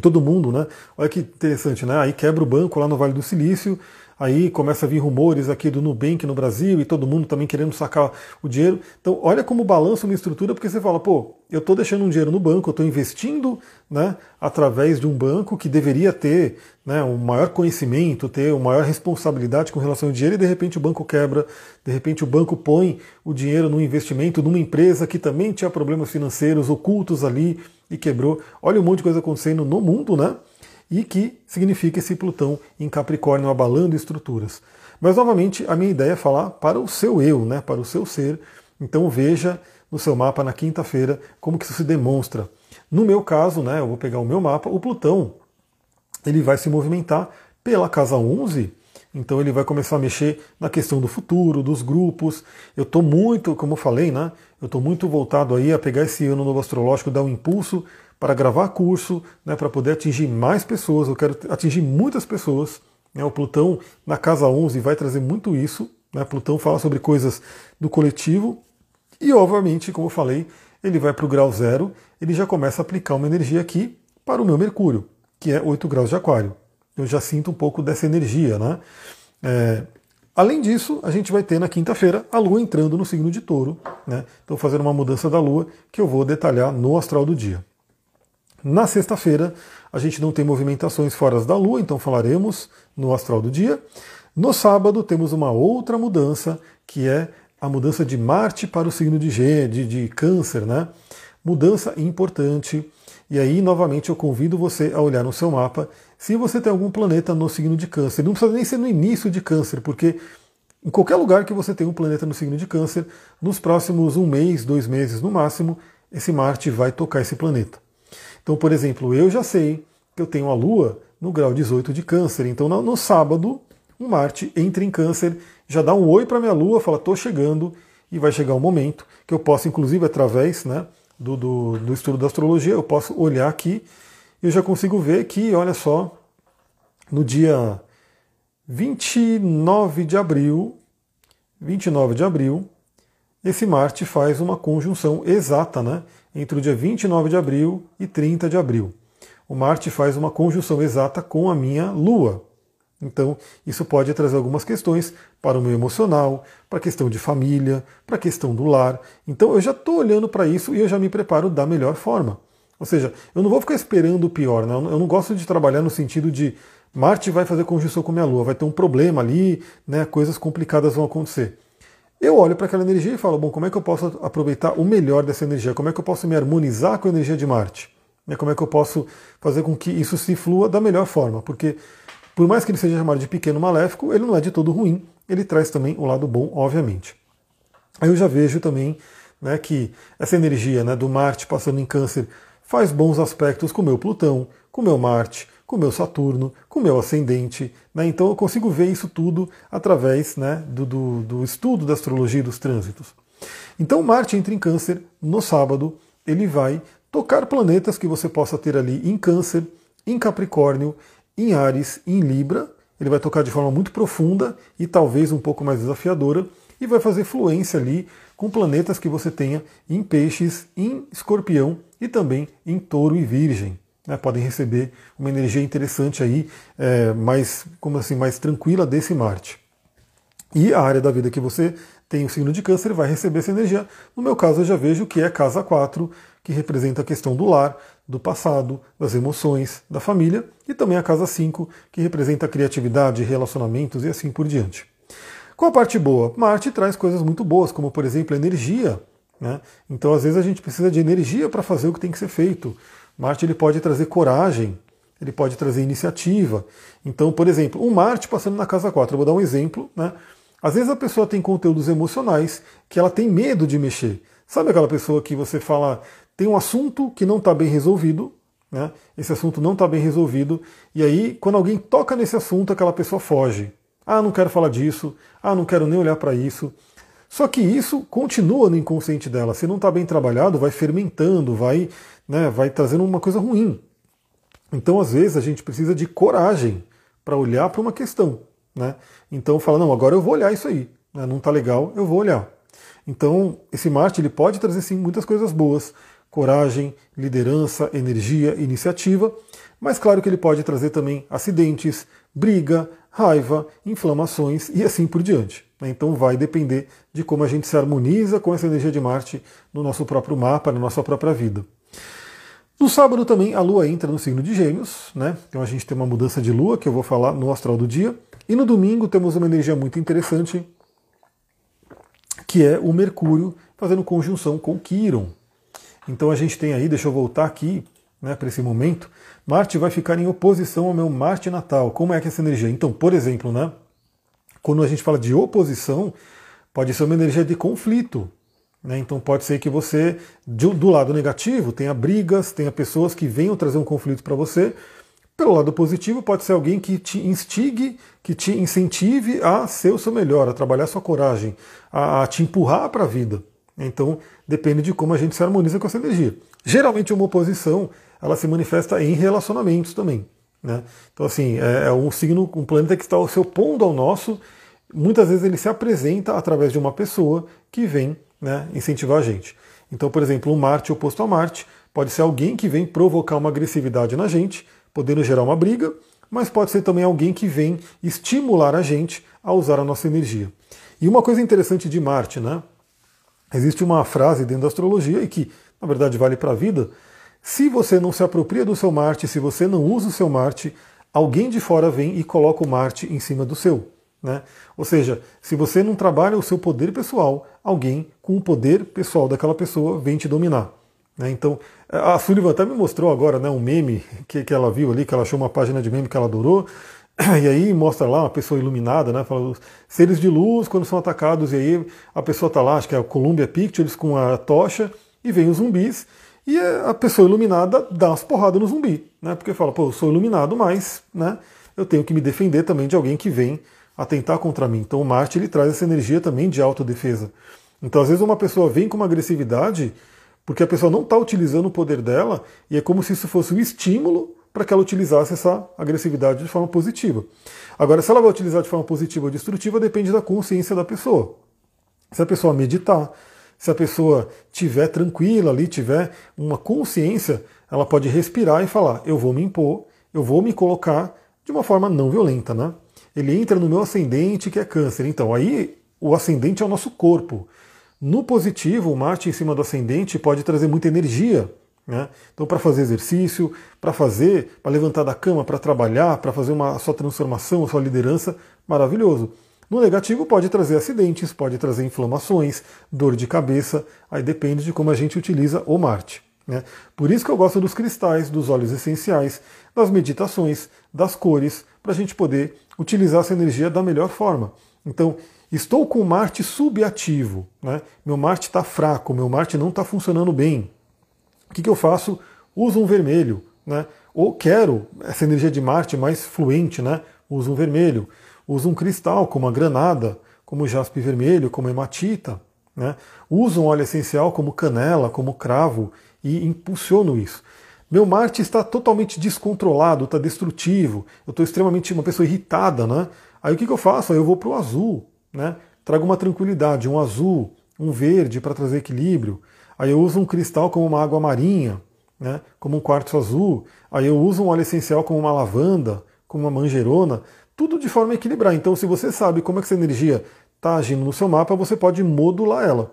Todo mundo, né? Olha que interessante, né? Aí quebra o banco lá no Vale do Silício, aí começa a vir rumores aqui do Nubank no Brasil e todo mundo também querendo sacar o dinheiro. Então, olha como balança uma estrutura, porque você fala, pô, eu estou deixando um dinheiro no banco, eu estou investindo né, através de um banco que deveria ter né, um maior conhecimento, ter uma maior responsabilidade com relação ao dinheiro, e de repente o banco quebra, de repente o banco põe o dinheiro no investimento numa empresa que também tinha problemas financeiros ocultos ali e quebrou. Olha um monte de coisa acontecendo no mundo, né? E que significa esse Plutão em Capricórnio abalando estruturas. Mas novamente a minha ideia é falar para o seu eu, né? Para o seu ser. Então veja no seu mapa na quinta-feira como que isso se demonstra. No meu caso, né, eu vou pegar o meu mapa, o Plutão ele vai se movimentar pela casa 11, então ele vai começar a mexer na questão do futuro, dos grupos. Eu estou muito, como eu falei, né? Eu estou muito voltado aí a pegar esse ano novo astrológico, dar um impulso para gravar curso, né, para poder atingir mais pessoas. Eu quero atingir muitas pessoas. Né? O Plutão na casa 11 vai trazer muito isso. Né? Plutão fala sobre coisas do coletivo e, obviamente, como eu falei, ele vai para o grau zero, ele já começa a aplicar uma energia aqui para o meu Mercúrio, que é 8 graus de Aquário. Eu já sinto um pouco dessa energia, né? É, além disso, a gente vai ter na quinta-feira a Lua entrando no signo de Touro, né? Então, fazendo uma mudança da Lua que eu vou detalhar no astral do dia. Na sexta-feira, a gente não tem movimentações fora da Lua, então falaremos no astral do dia. No sábado, temos uma outra mudança, que é a mudança de Marte para o signo de, G, de, de Câncer, né? Mudança importante. E aí, novamente, eu convido você a olhar no seu mapa se você tem algum planeta no signo de Câncer. Não precisa nem ser no início de Câncer, porque em qualquer lugar que você tem um planeta no signo de Câncer, nos próximos um mês, dois meses no máximo, esse Marte vai tocar esse planeta. Então, por exemplo, eu já sei que eu tenho a Lua no grau 18 de Câncer. Então, no, sábado, um Marte entra em Câncer já dá um oi para minha lua, fala, estou chegando, e vai chegar um momento que eu posso, inclusive através né, do, do, do estudo da astrologia, eu posso olhar aqui e eu já consigo ver que, olha só, no dia 29 de abril, 29 de abril, esse Marte faz uma conjunção exata né, entre o dia 29 de abril e 30 de abril. O Marte faz uma conjunção exata com a minha Lua. Então, isso pode trazer algumas questões para o meu emocional, para a questão de família, para a questão do lar. Então, eu já estou olhando para isso e eu já me preparo da melhor forma. Ou seja, eu não vou ficar esperando o pior, né? eu não gosto de trabalhar no sentido de Marte vai fazer conjunção com minha Lua, vai ter um problema ali, né? coisas complicadas vão acontecer. Eu olho para aquela energia e falo, bom, como é que eu posso aproveitar o melhor dessa energia? Como é que eu posso me harmonizar com a energia de Marte? Né? Como é que eu posso fazer com que isso se flua da melhor forma? Porque por mais que ele seja chamado de pequeno maléfico, ele não é de todo ruim, ele traz também o lado bom, obviamente. Aí eu já vejo também né, que essa energia né, do Marte passando em câncer faz bons aspectos com o meu Plutão, com o meu Marte, com o meu Saturno, com o meu ascendente. Né, então eu consigo ver isso tudo através né, do, do, do estudo da astrologia e dos trânsitos. Então Marte entra em câncer no sábado, ele vai tocar planetas que você possa ter ali em câncer, em Capricórnio em Ares em Libra. Ele vai tocar de forma muito profunda e talvez um pouco mais desafiadora e vai fazer fluência ali com planetas que você tenha em Peixes, em Escorpião e também em Touro e Virgem. Né, podem receber uma energia interessante aí, é, mais, como assim, mais tranquila desse Marte. E a área da vida que você tem o signo de câncer vai receber essa energia. No meu caso, eu já vejo que é casa 4, que representa a questão do lar, do passado, das emoções, da família, e também a casa 5, que representa a criatividade, relacionamentos e assim por diante. Qual a parte boa? Marte traz coisas muito boas, como por exemplo energia. Né? Então, às vezes, a gente precisa de energia para fazer o que tem que ser feito. Marte ele pode trazer coragem, ele pode trazer iniciativa. Então, por exemplo, um Marte passando na casa 4, eu vou dar um exemplo. Né? Às vezes a pessoa tem conteúdos emocionais que ela tem medo de mexer. Sabe aquela pessoa que você fala, tem um assunto que não está bem resolvido, né? esse assunto não está bem resolvido, e aí, quando alguém toca nesse assunto, aquela pessoa foge. Ah, não quero falar disso, ah, não quero nem olhar para isso. Só que isso continua no inconsciente dela. Se não está bem trabalhado, vai fermentando, vai, né, vai trazendo uma coisa ruim. Então, às vezes, a gente precisa de coragem para olhar para uma questão. Né? Então, fala, não, agora eu vou olhar isso aí. Né? Não está legal, eu vou olhar. Então, esse Marte ele pode trazer sim muitas coisas boas, coragem, liderança, energia, iniciativa, mas claro que ele pode trazer também acidentes, briga, raiva, inflamações e assim por diante. Né? Então vai depender de como a gente se harmoniza com essa energia de Marte no nosso próprio mapa, na nossa própria vida. No sábado também a Lua entra no signo de Gêmeos, né? Então a gente tem uma mudança de Lua que eu vou falar no astral do dia. E no domingo temos uma energia muito interessante, que é o Mercúrio fazendo conjunção com Quiron. Então a gente tem aí, deixa eu voltar aqui né, para esse momento, Marte vai ficar em oposição ao meu Marte natal. Como é que é essa energia? Então, por exemplo, né, quando a gente fala de oposição, pode ser uma energia de conflito. Né? Então pode ser que você, do lado negativo, tenha brigas, tenha pessoas que venham trazer um conflito para você. Pelo lado positivo, pode ser alguém que te instigue, que te incentive a ser o seu melhor, a trabalhar a sua coragem, a, te empurrar para a vida. Então depende de como a gente se harmoniza com essa energia. Geralmente uma oposição ela se manifesta em relacionamentos também. Né? Então assim, é, é um signo, um planeta que está se opondo ao nosso. Muitas vezes ele se apresenta através de uma pessoa que vem né, incentivar a gente. Então, por exemplo, um Marte oposto a Marte pode ser alguém que vem provocar uma agressividade na gente, podendo gerar uma briga, mas pode ser também alguém que vem estimular a gente a usar a nossa energia. E uma coisa interessante de Marte, né? Existe uma frase dentro da astrologia e que, na verdade, vale para a vida. Se você não se apropria do seu Marte, se você não usa o seu Marte, alguém de fora vem e coloca o Marte em cima do seu. Né? Ou seja, se você não trabalha o seu poder pessoal, alguém com o poder pessoal daquela pessoa vem te dominar. Né? Então, a Sullivan até me mostrou agora né, um meme que, que ela viu ali, que ela achou uma página de meme que ela adorou, e aí mostra lá uma pessoa iluminada, né? Fala seres de luz quando são atacados, e aí a pessoa está lá, acho que é a Columbia Pictures com a tocha, e vem os zumbis, e a pessoa iluminada dá umas porradas no zumbi, né? Porque fala, pô, eu sou iluminado, mas né, eu tenho que me defender também de alguém que vem atentar contra mim. Então o Marte ele traz essa energia também de autodefesa. Então às vezes uma pessoa vem com uma agressividade porque a pessoa não está utilizando o poder dela e é como se isso fosse um estímulo para que ela utilizasse essa agressividade de forma positiva. Agora, se ela vai utilizar de forma positiva ou destrutiva, depende da consciência da pessoa. Se a pessoa meditar, se a pessoa tiver tranquila ali, tiver uma consciência, ela pode respirar e falar: eu vou me impor, eu vou me colocar de uma forma não violenta, né? Ele entra no meu ascendente, que é câncer. Então, aí o ascendente é o nosso corpo. No positivo, o Marte em cima do ascendente pode trazer muita energia. Né? Então, para fazer exercício, para fazer, para levantar da cama, para trabalhar, para fazer uma a sua transformação, a sua liderança, maravilhoso. No negativo, pode trazer acidentes, pode trazer inflamações, dor de cabeça, aí depende de como a gente utiliza o Marte. Né? Por isso que eu gosto dos cristais, dos óleos essenciais, das meditações, das cores, para a gente poder utilizar essa energia da melhor forma. Então, estou com Marte subativo, né? meu Marte está fraco, meu Marte não está funcionando bem. O que, que eu faço? Uso um vermelho, né? ou quero essa energia de Marte mais fluente, né? uso um vermelho. Uso um cristal, como a granada, como jaspe vermelho, como hematita. Né? Uso um óleo essencial como canela, como cravo e impulsiono isso. Meu Marte está totalmente descontrolado, está destrutivo, eu estou extremamente uma pessoa irritada, né? Aí o que, que eu faço? Aí eu vou para o azul, né? Trago uma tranquilidade, um azul, um verde para trazer equilíbrio. Aí eu uso um cristal como uma água marinha, né? como um quartzo azul. Aí eu uso um óleo essencial como uma lavanda, como uma manjerona, tudo de forma a equilibrar. Então, se você sabe como é que essa energia está agindo no seu mapa, você pode modular ela.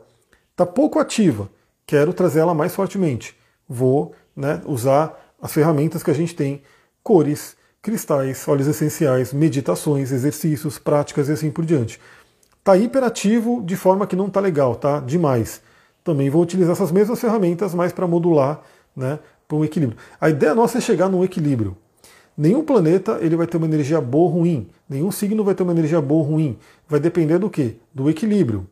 Está pouco ativa, quero trazer ela mais fortemente. Vou né, usar as ferramentas que a gente tem, cores, cristais, óleos essenciais, meditações, exercícios, práticas e assim por diante. Está hiperativo de forma que não está legal, tá? Demais. Também vou utilizar essas mesmas ferramentas, mas para modular, né, para um equilíbrio. A ideia nossa é chegar num equilíbrio. Nenhum planeta ele vai ter uma energia boa ou ruim. Nenhum signo vai ter uma energia boa ou ruim. Vai depender do que? Do equilíbrio.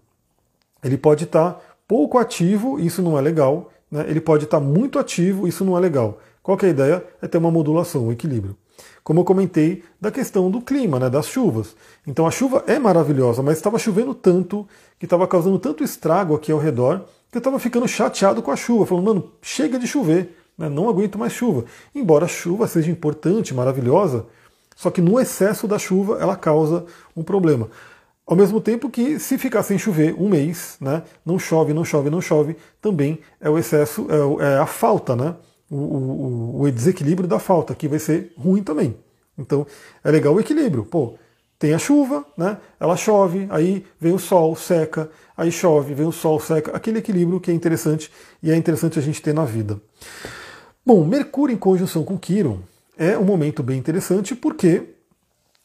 Ele pode estar tá pouco ativo, isso não é legal, né, ele pode estar muito ativo, isso não é legal. Qual é a ideia? É ter uma modulação, um equilíbrio. Como eu comentei da questão do clima, né, das chuvas. Então a chuva é maravilhosa, mas estava chovendo tanto, que estava causando tanto estrago aqui ao redor, que eu estava ficando chateado com a chuva, falando, mano, chega de chover, né, não aguento mais chuva. Embora a chuva seja importante, maravilhosa, só que no excesso da chuva ela causa um problema. Ao mesmo tempo que, se ficar sem chover um mês, né, não chove, não chove, não chove, também é o excesso, é, é a falta, né, o, o, o, desequilíbrio da falta, que vai ser ruim também. Então, é legal o equilíbrio. Pô, tem a chuva, né? ela chove, aí vem o sol, seca, aí chove, vem o sol, seca, aquele equilíbrio que é interessante e é interessante a gente ter na vida. Bom, Mercúrio em conjunção com Quiron é um momento bem interessante porque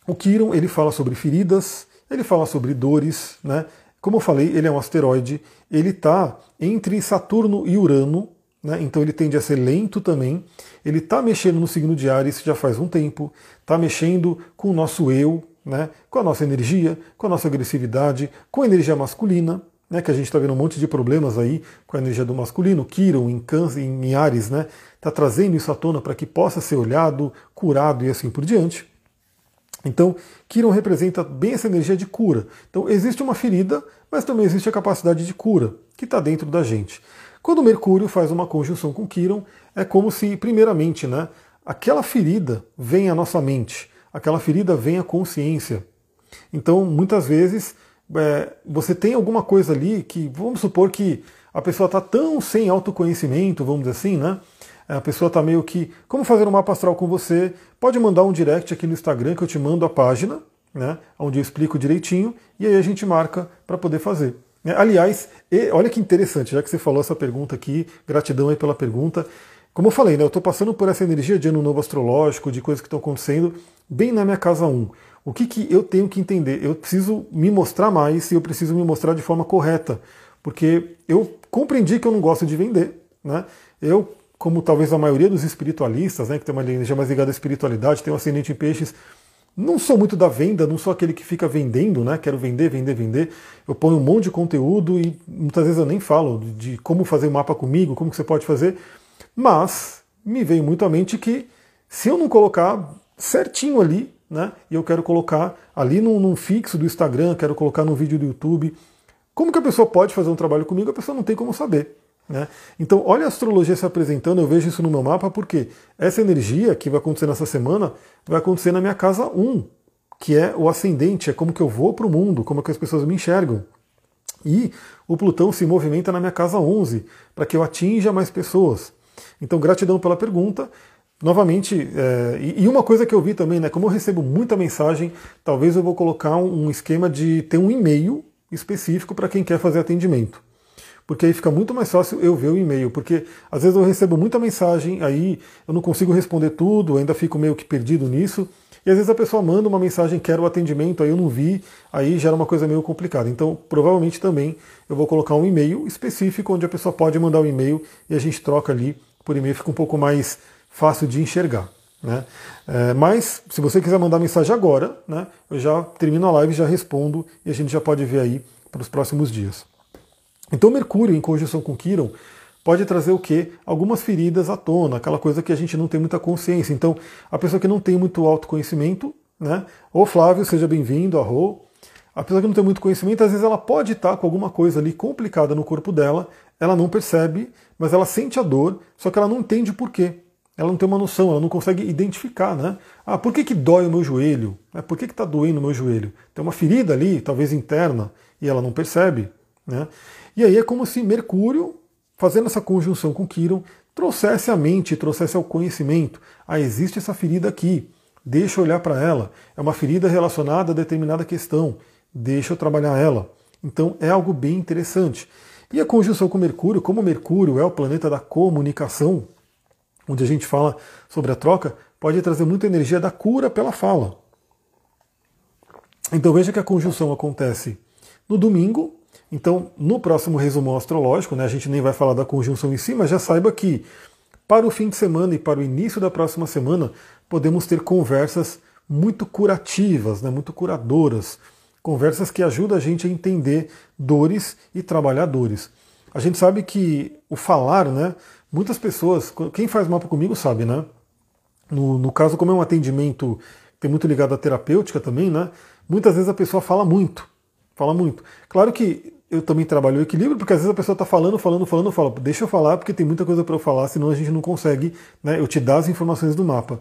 o Quiron ele fala sobre feridas, ele fala sobre dores, né? Como eu falei, ele é um asteroide, ele está entre Saturno e Urano, né? então ele tende a ser lento também. Ele está mexendo no signo de Ares já faz um tempo, está mexendo com o nosso eu, né? com a nossa energia, com a nossa agressividade, com a energia masculina, né? que a gente está vendo um monte de problemas aí com a energia do masculino. Quiron em, câncer, em Ares está né? Tá trazendo isso à tona para que possa ser olhado, curado e assim por diante. Então, Kiron representa bem essa energia de cura. Então, existe uma ferida, mas também existe a capacidade de cura, que está dentro da gente. Quando Mercúrio faz uma conjunção com Kiron, é como se, primeiramente, né, aquela ferida vem à nossa mente, aquela ferida vem à consciência. Então, muitas vezes, é, você tem alguma coisa ali que, vamos supor que a pessoa está tão sem autoconhecimento, vamos dizer assim, né? A pessoa está meio que. Como fazer um mapa astral com você? Pode mandar um direct aqui no Instagram que eu te mando a página, né? Onde eu explico direitinho, e aí a gente marca para poder fazer. É, aliás, olha que interessante, já que você falou essa pergunta aqui, gratidão aí pela pergunta. Como eu falei, né, eu estou passando por essa energia de ano novo astrológico, de coisas que estão acontecendo bem na minha casa 1. O que, que eu tenho que entender? Eu preciso me mostrar mais e eu preciso me mostrar de forma correta, porque eu compreendi que eu não gosto de vender. Né? Eu como talvez a maioria dos espiritualistas, né, que tem uma energia mais ligada à espiritualidade, tem um ascendente em peixes, não sou muito da venda, não sou aquele que fica vendendo, né? Quero vender, vender, vender. Eu ponho um monte de conteúdo e muitas vezes eu nem falo de como fazer o um mapa comigo, como que você pode fazer. Mas me veio muito à mente que se eu não colocar certinho ali, né? E eu quero colocar ali num, num fixo do Instagram, quero colocar num vídeo do YouTube, como que a pessoa pode fazer um trabalho comigo? A pessoa não tem como saber. Né? Então, olha a astrologia se apresentando, eu vejo isso no meu mapa, porque essa energia que vai acontecer nessa semana vai acontecer na minha casa 1, que é o ascendente, é como que eu vou para o mundo, como que as pessoas me enxergam. E o Plutão se movimenta na minha casa 11, para que eu atinja mais pessoas. Então, gratidão pela pergunta. Novamente, é, e uma coisa que eu vi também, né, como eu recebo muita mensagem, talvez eu vou colocar um esquema de ter um e-mail específico para quem quer fazer atendimento porque aí fica muito mais fácil eu ver o e-mail, porque às vezes eu recebo muita mensagem, aí eu não consigo responder tudo, ainda fico meio que perdido nisso, e às vezes a pessoa manda uma mensagem, quer o atendimento, aí eu não vi, aí gera uma coisa meio complicada. Então, provavelmente também eu vou colocar um e-mail específico onde a pessoa pode mandar o um e-mail e a gente troca ali por e-mail, fica um pouco mais fácil de enxergar. Né? É, mas, se você quiser mandar mensagem agora, né, eu já termino a live, já respondo e a gente já pode ver aí para os próximos dias. Então Mercúrio em conjunção com Quiron pode trazer o quê? Algumas feridas à tona, aquela coisa que a gente não tem muita consciência. Então, a pessoa que não tem muito autoconhecimento, né? Ô Flávio, seja bem-vindo, arro. A pessoa que não tem muito conhecimento, às vezes ela pode estar com alguma coisa ali complicada no corpo dela, ela não percebe, mas ela sente a dor, só que ela não entende por quê. Ela não tem uma noção, ela não consegue identificar, né? Ah, por que, que dói o meu joelho? Por que está doendo o meu joelho? Tem uma ferida ali, talvez interna, e ela não percebe. Né? E aí é como se Mercúrio, fazendo essa conjunção com Quiron, trouxesse a mente, trouxesse ao conhecimento. Ah, existe essa ferida aqui, deixa eu olhar para ela. É uma ferida relacionada a determinada questão, deixa eu trabalhar ela. Então é algo bem interessante. E a conjunção com Mercúrio, como Mercúrio é o planeta da comunicação, onde a gente fala sobre a troca, pode trazer muita energia da cura pela fala. Então veja que a conjunção acontece no domingo, então, no próximo resumo astrológico, né, a gente nem vai falar da conjunção em si, mas já saiba que para o fim de semana e para o início da próxima semana podemos ter conversas muito curativas, né, muito curadoras, conversas que ajudam a gente a entender dores e trabalhar dores. A gente sabe que o falar, né, muitas pessoas, quem faz mapa comigo sabe, né? No, no caso, como é um atendimento tem muito ligado à terapêutica também, né? Muitas vezes a pessoa fala muito, fala muito. Claro que eu também trabalho o equilíbrio, porque às vezes a pessoa está falando, falando, falando, eu falo, deixa eu falar, porque tem muita coisa para eu falar, senão a gente não consegue, né, eu te dar as informações do mapa.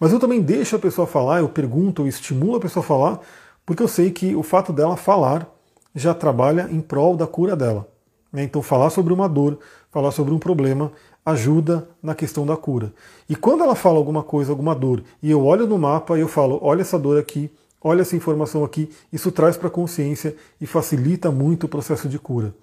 Mas eu também deixo a pessoa falar, eu pergunto, eu estimulo a pessoa a falar, porque eu sei que o fato dela falar já trabalha em prol da cura dela. Né? Então, falar sobre uma dor, falar sobre um problema, ajuda na questão da cura. E quando ela fala alguma coisa, alguma dor, e eu olho no mapa e eu falo, olha essa dor aqui, Olha essa informação aqui, isso traz para a consciência e facilita muito o processo de cura.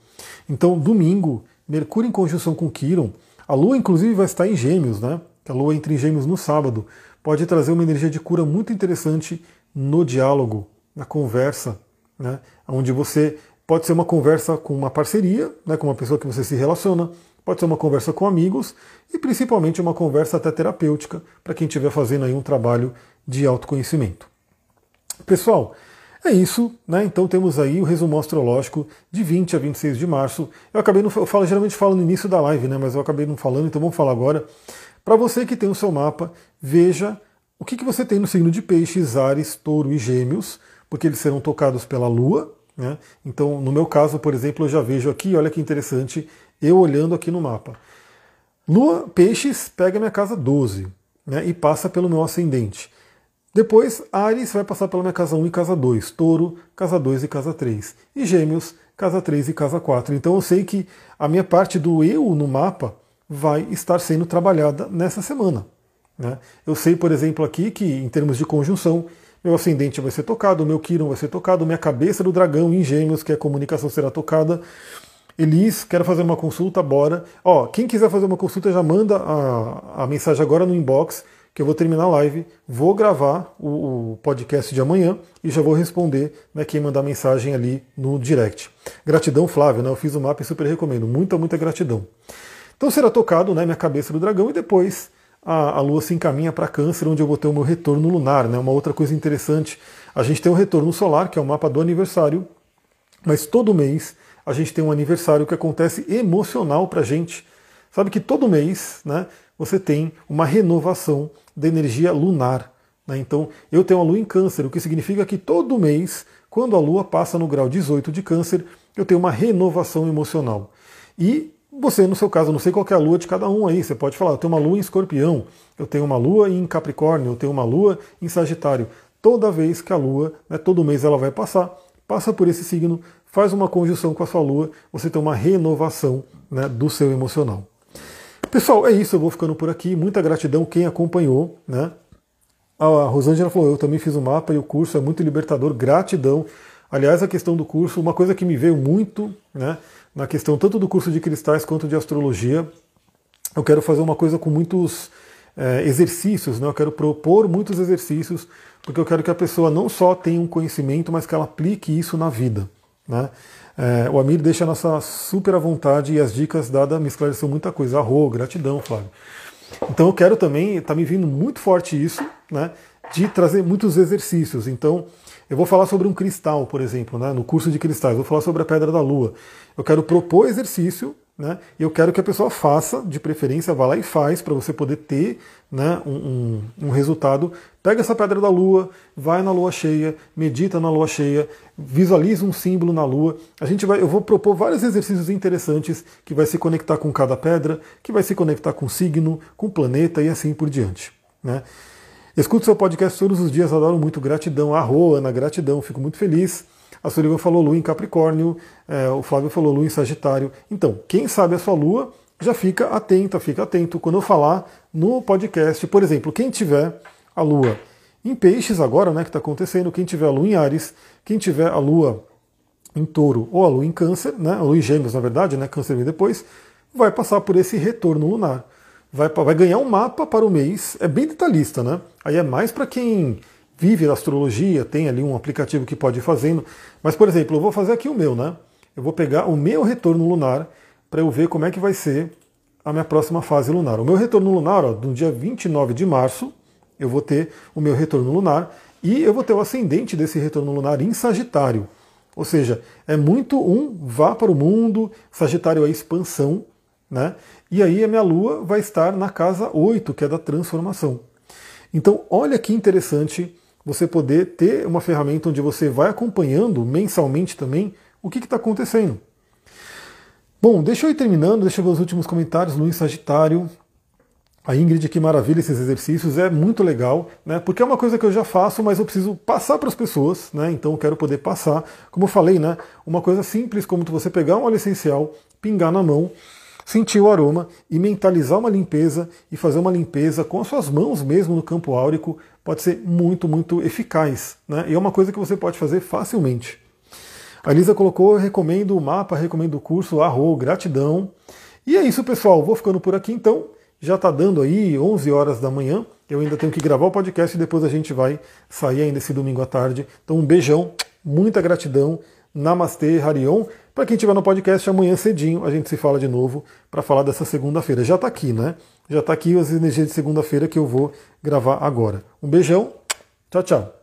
Então, domingo, Mercúrio em conjunção com Quiron, a Lua inclusive vai estar em Gêmeos, né? A Lua entra em Gêmeos no sábado, pode trazer uma energia de cura muito interessante no diálogo, na conversa, né? Onde você pode ser uma conversa com uma parceria, né? Com uma pessoa que você se relaciona, pode ser uma conversa com amigos e principalmente uma conversa até terapêutica para quem estiver fazendo aí um trabalho de autoconhecimento. Pessoal, é isso, né? Então temos aí o resumo astrológico de 20 a 26 de março. Eu acabei não eu falo, geralmente falo no início da live, né? Mas eu acabei não falando, então vamos falar agora. Para você que tem o seu mapa, veja o que, que você tem no signo de Peixes, Ares, Touro e Gêmeos, porque eles serão tocados pela Lua. Né? Então, no meu caso, por exemplo, eu já vejo aqui, olha que interessante, eu olhando aqui no mapa. Lua, Peixes, pega minha casa 12 né? e passa pelo meu ascendente. Depois, Ares vai passar pela minha casa 1 e casa 2, Touro, casa 2 e casa 3, e Gêmeos, casa 3 e casa 4. Então eu sei que a minha parte do eu no mapa vai estar sendo trabalhada nessa semana. Né? Eu sei, por exemplo, aqui que em termos de conjunção, meu ascendente vai ser tocado, meu Quiron vai ser tocado, minha cabeça do dragão em Gêmeos, que é a comunicação, será tocada. Elis, quero fazer uma consulta, bora. Ó, quem quiser fazer uma consulta já manda a, a mensagem agora no inbox que eu vou terminar a live, vou gravar o, o podcast de amanhã e já vou responder né, quem mandar mensagem ali no direct. Gratidão, Flávio, né? Eu fiz o mapa e super recomendo. Muita, muita gratidão. Então será tocado né, minha cabeça do dragão e depois a, a Lua se encaminha para Câncer, onde eu vou ter o meu retorno lunar. Né? Uma outra coisa interessante, a gente tem o retorno solar, que é o mapa do aniversário, mas todo mês a gente tem um aniversário que acontece emocional para gente. Sabe que todo mês né, você tem uma renovação da energia lunar. Né? Então, eu tenho a lua em câncer, o que significa que todo mês, quando a lua passa no grau 18 de câncer, eu tenho uma renovação emocional. E você, no seu caso, não sei qual é a lua de cada um aí, você pode falar, eu tenho uma lua em escorpião, eu tenho uma lua em capricórnio, eu tenho uma lua em sagitário. Toda vez que a lua, né, todo mês ela vai passar, passa por esse signo, faz uma conjunção com a sua lua, você tem uma renovação né, do seu emocional. Pessoal, é isso, eu vou ficando por aqui. Muita gratidão quem acompanhou, né? A Rosângela falou, eu também fiz o mapa e o curso é muito libertador, gratidão. Aliás, a questão do curso, uma coisa que me veio muito, né, na questão tanto do curso de cristais quanto de astrologia, eu quero fazer uma coisa com muitos é, exercícios, né? eu quero propor muitos exercícios, porque eu quero que a pessoa não só tenha um conhecimento, mas que ela aplique isso na vida. Né? É, o Amir deixa a nossa super à vontade e as dicas dadas me esclareceu muita coisa. Arro, gratidão, Flávio. Então eu quero também, está me vindo muito forte isso, né, de trazer muitos exercícios. Então eu vou falar sobre um cristal, por exemplo, né, no curso de cristais, vou falar sobre a pedra da lua. Eu quero propor exercício né? Eu quero que a pessoa faça, de preferência, vá lá e faz, para você poder ter né, um, um, um, resultado. Pega essa pedra da lua, vai na lua cheia, medita na lua cheia, visualiza um símbolo na lua. A gente vai, eu vou propor vários exercícios interessantes que vai se conectar com cada pedra, que vai se conectar com o signo, com o planeta e assim por diante. Né? Escuto seu podcast todos os dias, adoro muito, gratidão. Arroa, Ana, gratidão, fico muito feliz. A Sullivan falou Lua em Capricórnio, é, o Flávio falou Lua em Sagitário. Então, quem sabe a sua Lua, já fica atenta, fica atento. Quando eu falar no podcast, por exemplo, quem tiver a Lua em Peixes agora, né, que está acontecendo, quem tiver a Lua em Ares, quem tiver a Lua em Touro ou a Lua em Câncer, né, a Lua em Gêmeos, na verdade, né, Câncer vem depois, vai passar por esse retorno lunar. Vai, vai ganhar um mapa para o mês, é bem detalhista, né? Aí é mais para quem vive da astrologia, tem ali um aplicativo que pode ir fazendo. Mas, por exemplo, eu vou fazer aqui o meu, né? Eu vou pegar o meu retorno lunar para eu ver como é que vai ser a minha próxima fase lunar. O meu retorno lunar, ó, no dia 29 de março, eu vou ter o meu retorno lunar e eu vou ter o ascendente desse retorno lunar em Sagitário. Ou seja, é muito um vá para o mundo, Sagitário é expansão, né? E aí a minha lua vai estar na casa 8, que é da transformação. Então, olha que interessante você poder ter uma ferramenta onde você vai acompanhando mensalmente também o que está acontecendo. Bom, deixa eu ir terminando, deixa eu ver os últimos comentários. Luiz Sagitário, a Ingrid, que maravilha esses exercícios, é muito legal, né? Porque é uma coisa que eu já faço, mas eu preciso passar para as pessoas, né? Então eu quero poder passar. Como eu falei, né? Uma coisa simples como você pegar um óleo essencial, pingar na mão. Sentir o aroma e mentalizar uma limpeza e fazer uma limpeza com as suas mãos mesmo no campo áurico pode ser muito, muito eficaz. Né? E é uma coisa que você pode fazer facilmente. A Elisa colocou, recomendo o mapa, recomendo o curso, arro, gratidão. E é isso, pessoal. Vou ficando por aqui então. Já está dando aí 11 horas da manhã. Eu ainda tenho que gravar o podcast e depois a gente vai sair ainda esse domingo à tarde. Então um beijão, muita gratidão. Namastê, Harion. Para quem estiver no podcast, amanhã cedinho a gente se fala de novo para falar dessa segunda-feira. Já está aqui, né? Já está aqui as energias de segunda-feira que eu vou gravar agora. Um beijão, tchau, tchau.